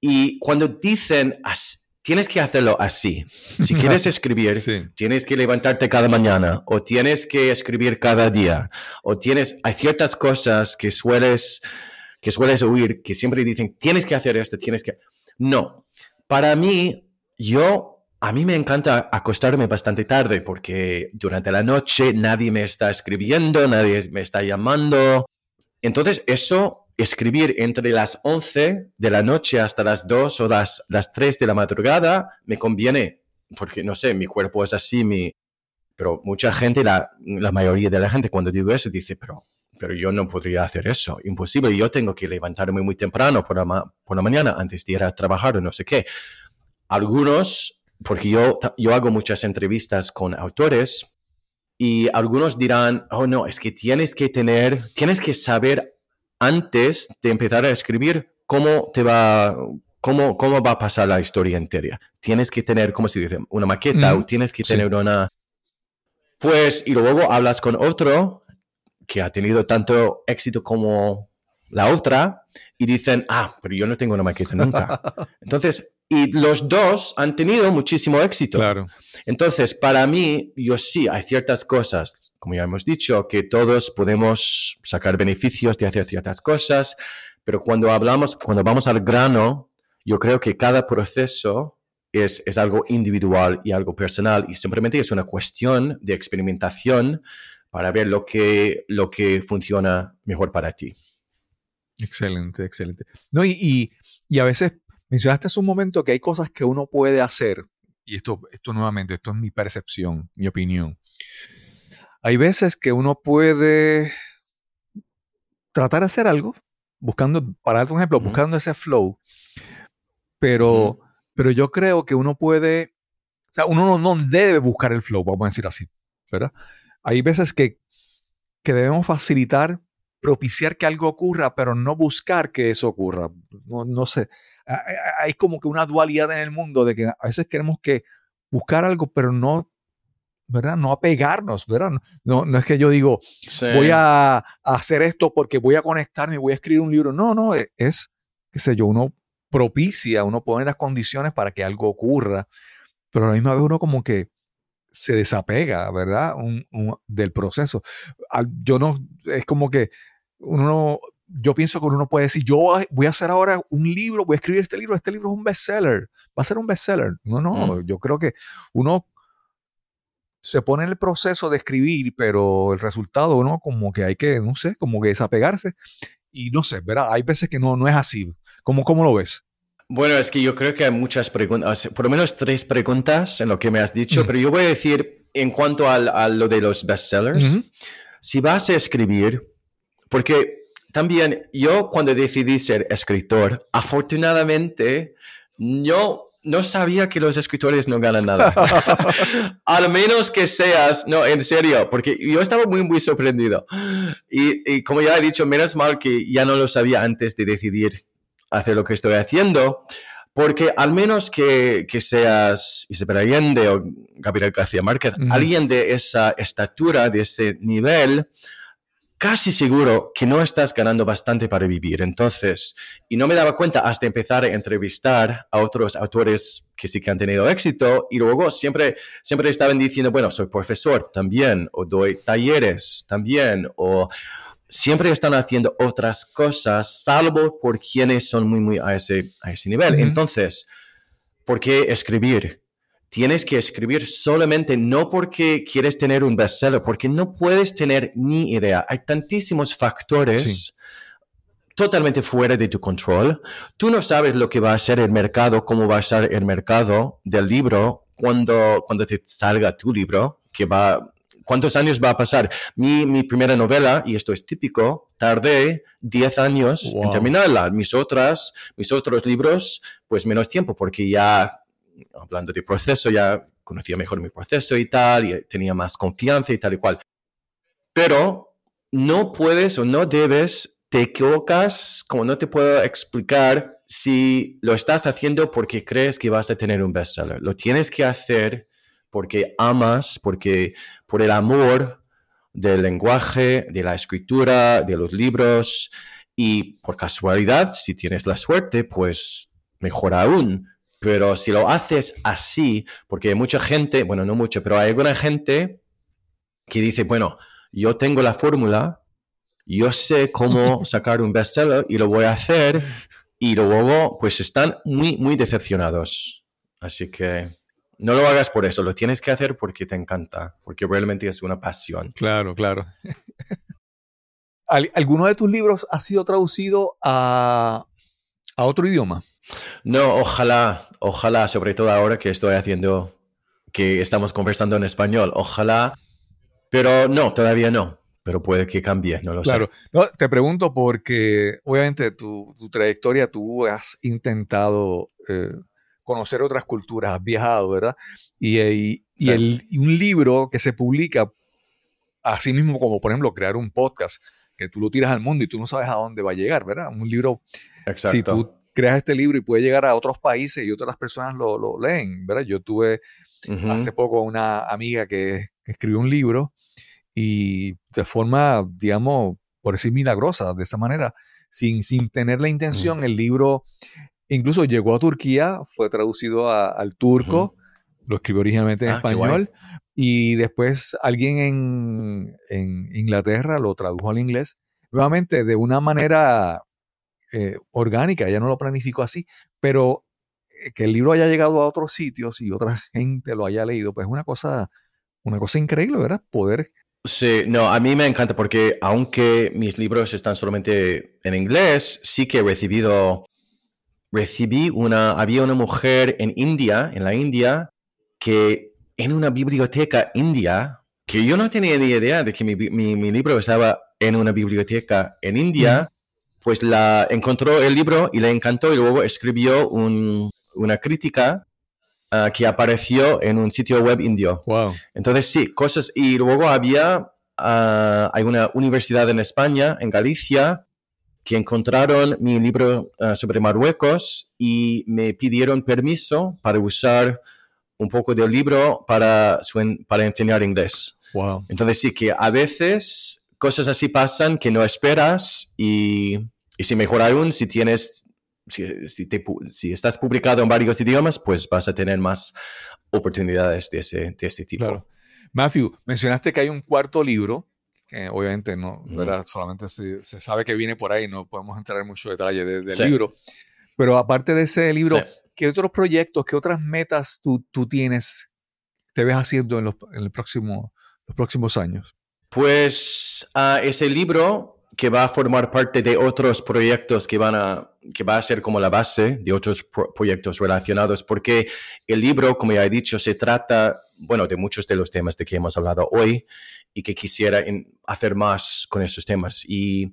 y cuando dicen, "As- tienes que hacerlo así, si [LAUGHS] quieres escribir, Sí. tienes que levantarte cada mañana o tienes que escribir cada día o tienes, hay ciertas cosas que sueles, que sueles oír que siempre dicen, tienes que hacer esto, tienes que... No, para mí, yo, a mí me encanta acostarme bastante tarde porque durante la noche nadie me está escribiendo, nadie me está llamando. Entonces, eso, escribir entre las 11 de la noche hasta las 2 o las, las 3 de la madrugada, me conviene, porque no sé, mi cuerpo es así, mi... pero mucha gente, la, la mayoría de la gente, cuando digo eso, dice, pero, pero yo no podría hacer eso, imposible, yo tengo que levantarme muy temprano por la, ma- por la mañana antes de ir a trabajar o no sé qué. Algunos, porque yo, yo hago muchas entrevistas con autores, y algunos dirán, oh no, es que tienes que tener, tienes que saber antes de empezar a escribir cómo te va, cómo, cómo va a pasar la historia entera. Tienes que tener, ¿cómo se dice? Una maqueta Mm, o tienes que sí. tener una... Pues, y luego hablas con otro que ha tenido tanto éxito como la otra y dicen, ah, pero yo no tengo una maqueta nunca. [LAUGHS] Entonces, y los dos han tenido muchísimo éxito. Claro. Entonces, para mí, yo sí, hay ciertas cosas, como ya hemos dicho, que todos podemos sacar beneficios de hacer ciertas cosas, pero cuando hablamos, cuando vamos al grano, yo creo que cada proceso es, es algo individual y algo personal y simplemente es una cuestión de experimentación para ver lo que, lo que funciona mejor para ti. Excelente, excelente. No, y, y, y a veces mencionaste hace un momento que hay cosas que uno puede hacer, y esto, esto nuevamente, esto es mi percepción, mi opinión. Hay veces que uno puede tratar de hacer algo, buscando, para darte un ejemplo, buscando ese flow, pero, pero yo creo que uno puede, o sea, uno no, no debe buscar el flow, vamos a decir así, ¿verdad? Hay veces que, que debemos facilitar propiciar que algo ocurra, pero no buscar que eso ocurra. No, no sé. Hay- como que una dualidad en el mundo de que a veces queremos que buscar algo, pero no, ¿verdad? No apegarnos, ¿verdad? No, no es que yo digo, voy a, a hacer esto porque voy a conectarme, voy a escribir un libro. No, no, e- es, qué sé yo, uno propicia, uno pone las condiciones para que algo ocurra, pero a la misma vez uno como que se desapega, ¿verdad? Un- un- del proceso. Al- Yo no, es como que uno, no- yo pienso que uno no puede decir, yo voy a hacer ahora un libro, voy a escribir este libro, este libro es un bestseller, va a ser un bestseller. No, no, yo creo que uno se pone en el proceso de escribir, pero el resultado uno como que hay que, no sé, como que desapegarse. Y no sé, ¿verdad? Hay veces que no, no es así. ¿Cómo, cómo lo ves? Bueno, es que yo creo que hay muchas preguntas, por lo menos tres preguntas en lo que me has dicho, Mm. pero yo voy a decir en cuanto al- a, lo de los bestsellers, Ujú. si vas a escribir, porque también yo cuando decidí ser escritor, afortunadamente yo no sabía que los escritores no ganan nada. [LAUGHS] Al menos que seas, no, en serio, porque yo estaba muy, muy sorprendido. Y, y como ya he dicho, menos mal que ya no lo sabía antes de decidir hacer lo que estoy haciendo, porque al menos que, que seas Isabel Allende o Gabriel García Márquez, alguien de esa estatura, de ese nivel, casi seguro que no estás ganando bastante para vivir. Entonces, y no me daba cuenta hasta empezar a entrevistar a otros autores que sí que han tenido éxito y luego siempre, siempre estaban diciendo, bueno, soy profesor también, o doy talleres también, o siempre están haciendo otras cosas, salvo por quienes son muy, muy a ese, a ese nivel. Entonces, ¿por qué escribir? Tienes que escribir solamente no porque quieres tener un bestseller, porque no puedes tener ni idea. Hay tantísimos factores Sí. totalmente fuera de tu control. Tú no sabes lo que va a ser el mercado, cómo va a ser el mercado del libro cuando, cuando te salga tu libro, que va, ¿cuántos años va a pasar? Mi, mi primera novela, y esto es típico, tardé 10 años Wow. en terminarla. Mis otras, mis otros libros, pues menos tiempo, porque ya, hablando de proceso, ya conocía mejor mi proceso y tal, y tenía más confianza y tal y cual. Pero no puedes o no debes, te equivocas, como no te puedo explicar si lo estás haciendo porque crees que vas a tener un bestseller. Lo tienes que hacer porque amas, porque por el amor del lenguaje, de la escritura, de los libros y por casualidad, si tienes la suerte, pues mejor aún. Pero si lo haces así, porque hay mucha gente, bueno, no mucho, pero hay alguna gente que dice, bueno, yo tengo la fórmula, yo sé cómo [LAUGHS] sacar un bestseller y lo voy a hacer y luego pues están muy, muy decepcionados. Así que no lo hagas por eso, lo tienes que hacer porque te encanta, porque realmente es una pasión. Claro, claro. [LAUGHS] ¿Al- ¿Alguno de tus libros ha sido traducido a, a otro idioma? No, ojalá, ojalá, sobre todo ahora que estoy haciendo, que estamos conversando en español, ojalá, pero no, todavía no, pero puede que cambie, no lo Claro. sé. No, te pregunto porque obviamente tu, tu trayectoria, tú has intentado eh, conocer otras culturas, has viajado, ¿verdad? Y, eh, y- y Sí. el- y un libro que se publica, así mismo como por ejemplo crear un podcast, que tú lo tiras al mundo y tú no sabes a dónde va a llegar, ¿verdad? Un libro, Exacto. si tú creas este libro y puede llegar a otros países y otras personas lo, lo leen, ¿verdad? Yo tuve hace poco una amiga que, que escribió un libro y de forma, digamos, por decir milagrosa, de esta manera, sin, sin tener la intención, el libro incluso llegó a Turquía, fue traducido a- al turco, lo escribió originalmente en Ah, español, y después alguien en, en Inglaterra lo tradujo al inglés, nuevamente de una manera eh, orgánica, ella no lo planificó así, pero eh, que el libro haya llegado a otros sitios y otra [LAUGHS] gente lo haya leído, pues es una cosa, una cosa increíble, ¿verdad? Poder. Sí, no, a mí me encanta porque aunque mis libros están solamente en inglés, sí que he recibido, recibí una, había una mujer en India, en la India, que en una biblioteca india, que yo no tenía ni idea de que mi, mi libro estaba en una biblioteca en India, pues la encontró el libro y le encantó y luego escribió un- una crítica ah, que apareció en un sitio web indio. Wow. Entonces, sí, cosas. Y luego había, ah, hay una universidad en España, en Galicia, que encontraron mi libro ah, sobre Marruecos y me pidieron permiso para usar un poco del libro para, su para enseñar inglés. Wow. Entonces, sí, que a veces cosas así pasan que no esperas y, y si mejor aún, si tienes... Si, si te si estás publicado en varios idiomas, pues vas a tener más oportunidades de ese, de ese tipo. Claro. Matthew, mencionaste que hay un cuarto libro, que obviamente no, Ujú. ¿verdad? Solamente se, se sabe que viene por ahí, no podemos entrar en mucho detalle de- del Sí. libro. Pero aparte de ese libro, Sí. ¿qué otros proyectos, qué otras metas tú, tú tienes, te ves haciendo en los, en el próximo, los próximos años? Pues ah, ese libro que va a formar parte de otros proyectos que van a, que va a ser como la base de otros pro- proyectos relacionados, porque el libro, como ya he dicho, se trata, bueno, de muchos de los temas de que hemos hablado hoy y que quisiera en- hacer más con esos temas. Y,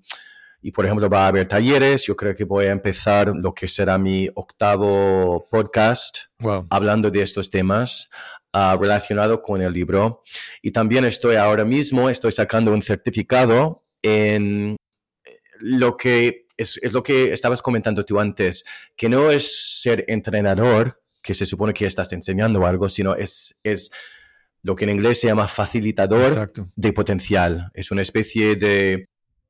y, por ejemplo, va a haber talleres. Yo creo que voy a empezar lo que será mi octavo podcast Wow. hablando de estos temas ah, relacionado con el libro. Y también estoy ahora mismo, estoy sacando un certificado en lo que es, es lo que estabas comentando tú antes, que no es ser entrenador, que se supone que estás enseñando algo, sino es, es lo que en inglés se llama facilitador Exacto. de potencial. Es una especie de...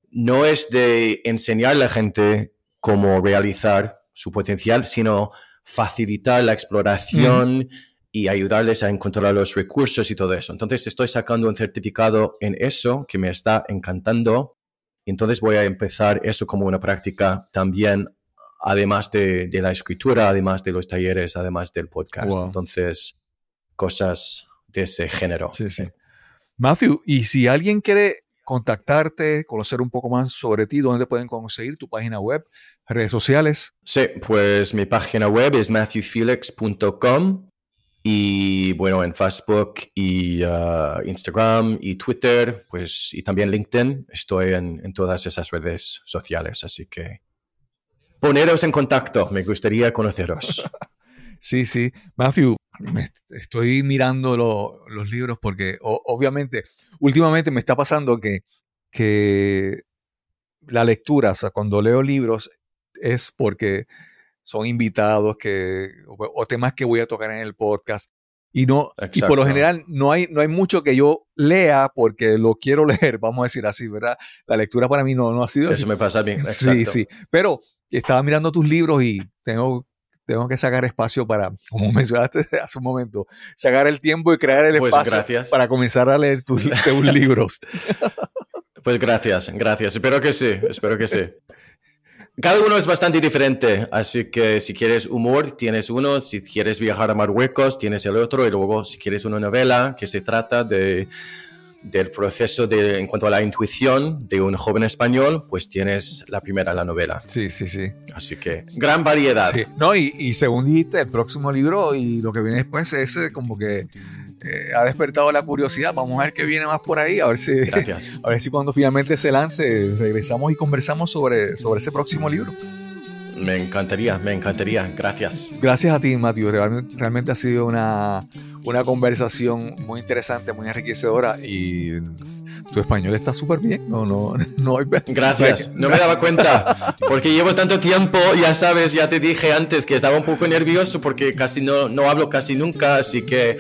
No es de enseñar a la gente cómo realizar su potencial, sino facilitar la exploración y ayudarles a encontrar los recursos y todo eso. Entonces estoy sacando un certificado en eso que me está encantando. Entonces voy a empezar eso como una práctica también, además de, de la escritura, además de los talleres, además del podcast. Wow. Entonces, cosas de ese género. Sí, sí. Matthew, y si alguien quiere contactarte, conocer un poco más sobre ti, ¿dónde te pueden conseguir tu página web, redes sociales? Sí, pues mi página web es matthewfelix.com y bueno, en Facebook y uh, Instagram y Twitter, pues y también LinkedIn, estoy en, en todas esas redes sociales, así que poneros en contacto, me gustaría conoceros. [LAUGHS] Sí, sí. Matthew, me- estoy mirando lo- los libros porque o- obviamente, últimamente me está pasando que, que la lectura, o sea, cuando leo libros es porque son invitados que, o, o temas que voy a tocar en el podcast. Y, no, y por lo general no hay, no hay mucho que yo lea porque lo quiero [LAUGHS] leer, vamos a decir así, ¿verdad? La lectura para mí no, no ha sido Eso me pasa bien. [LAUGHS] Sí, exacto. sí. Pero estaba mirando tus libros y tengo, tengo que sacar espacio para, [LAUGHS] como mencionaste hace un momento, sacar el tiempo y crear el Pues espacio gracias. para comenzar a leer tus, [LAUGHS] tus libros. Pues gracias, gracias. Espero que sí, espero que sí. Cada uno es bastante diferente, así que si quieres humor, tienes uno, si quieres viajar a Marruecos, tienes el otro, y luego si quieres una novela que se trata de, del proceso de, en cuanto a la intuición de un joven español, pues tienes la primera, la novela. Sí, sí, sí. Así que gran variedad. Sí. No, y, y según dijiste, el próximo libro y lo que viene después es eh, como que eh, ha despertado la curiosidad. Vamos a ver qué viene más por ahí, a ver si, Gracias. [LAUGHS] a ver si cuando finalmente se lance regresamos y conversamos sobre, sobre ese próximo libro. Me encantaría, me encantaría. Gracias. Gracias a ti, Matthew. Realmente, realmente ha sido una, una conversación muy interesante, muy enriquecedora y tu español está súper bien. No, no, [LAUGHS] no hay- Gracias, [LAUGHS] no me daba cuenta, porque llevo tanto tiempo, ya sabes, ya te dije antes que estaba un poco nervioso porque casi no, no hablo casi nunca, así que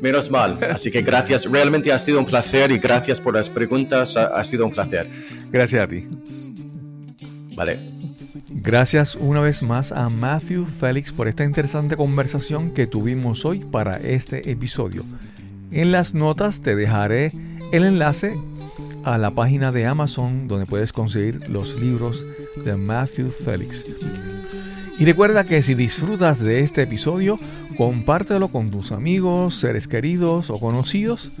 menos mal. Así que gracias, realmente ha sido un placer y gracias por las preguntas, ha, ha sido un placer. Gracias a ti. Gracias una vez más a Matthew Félix por esta interesante conversación que tuvimos hoy para este episodio. En las notas te dejaré el enlace a la página de Amazon donde puedes conseguir los libros de Matthew Félix. Y recuerda que si disfrutas de este episodio, compártelo con tus amigos, seres queridos o conocidos.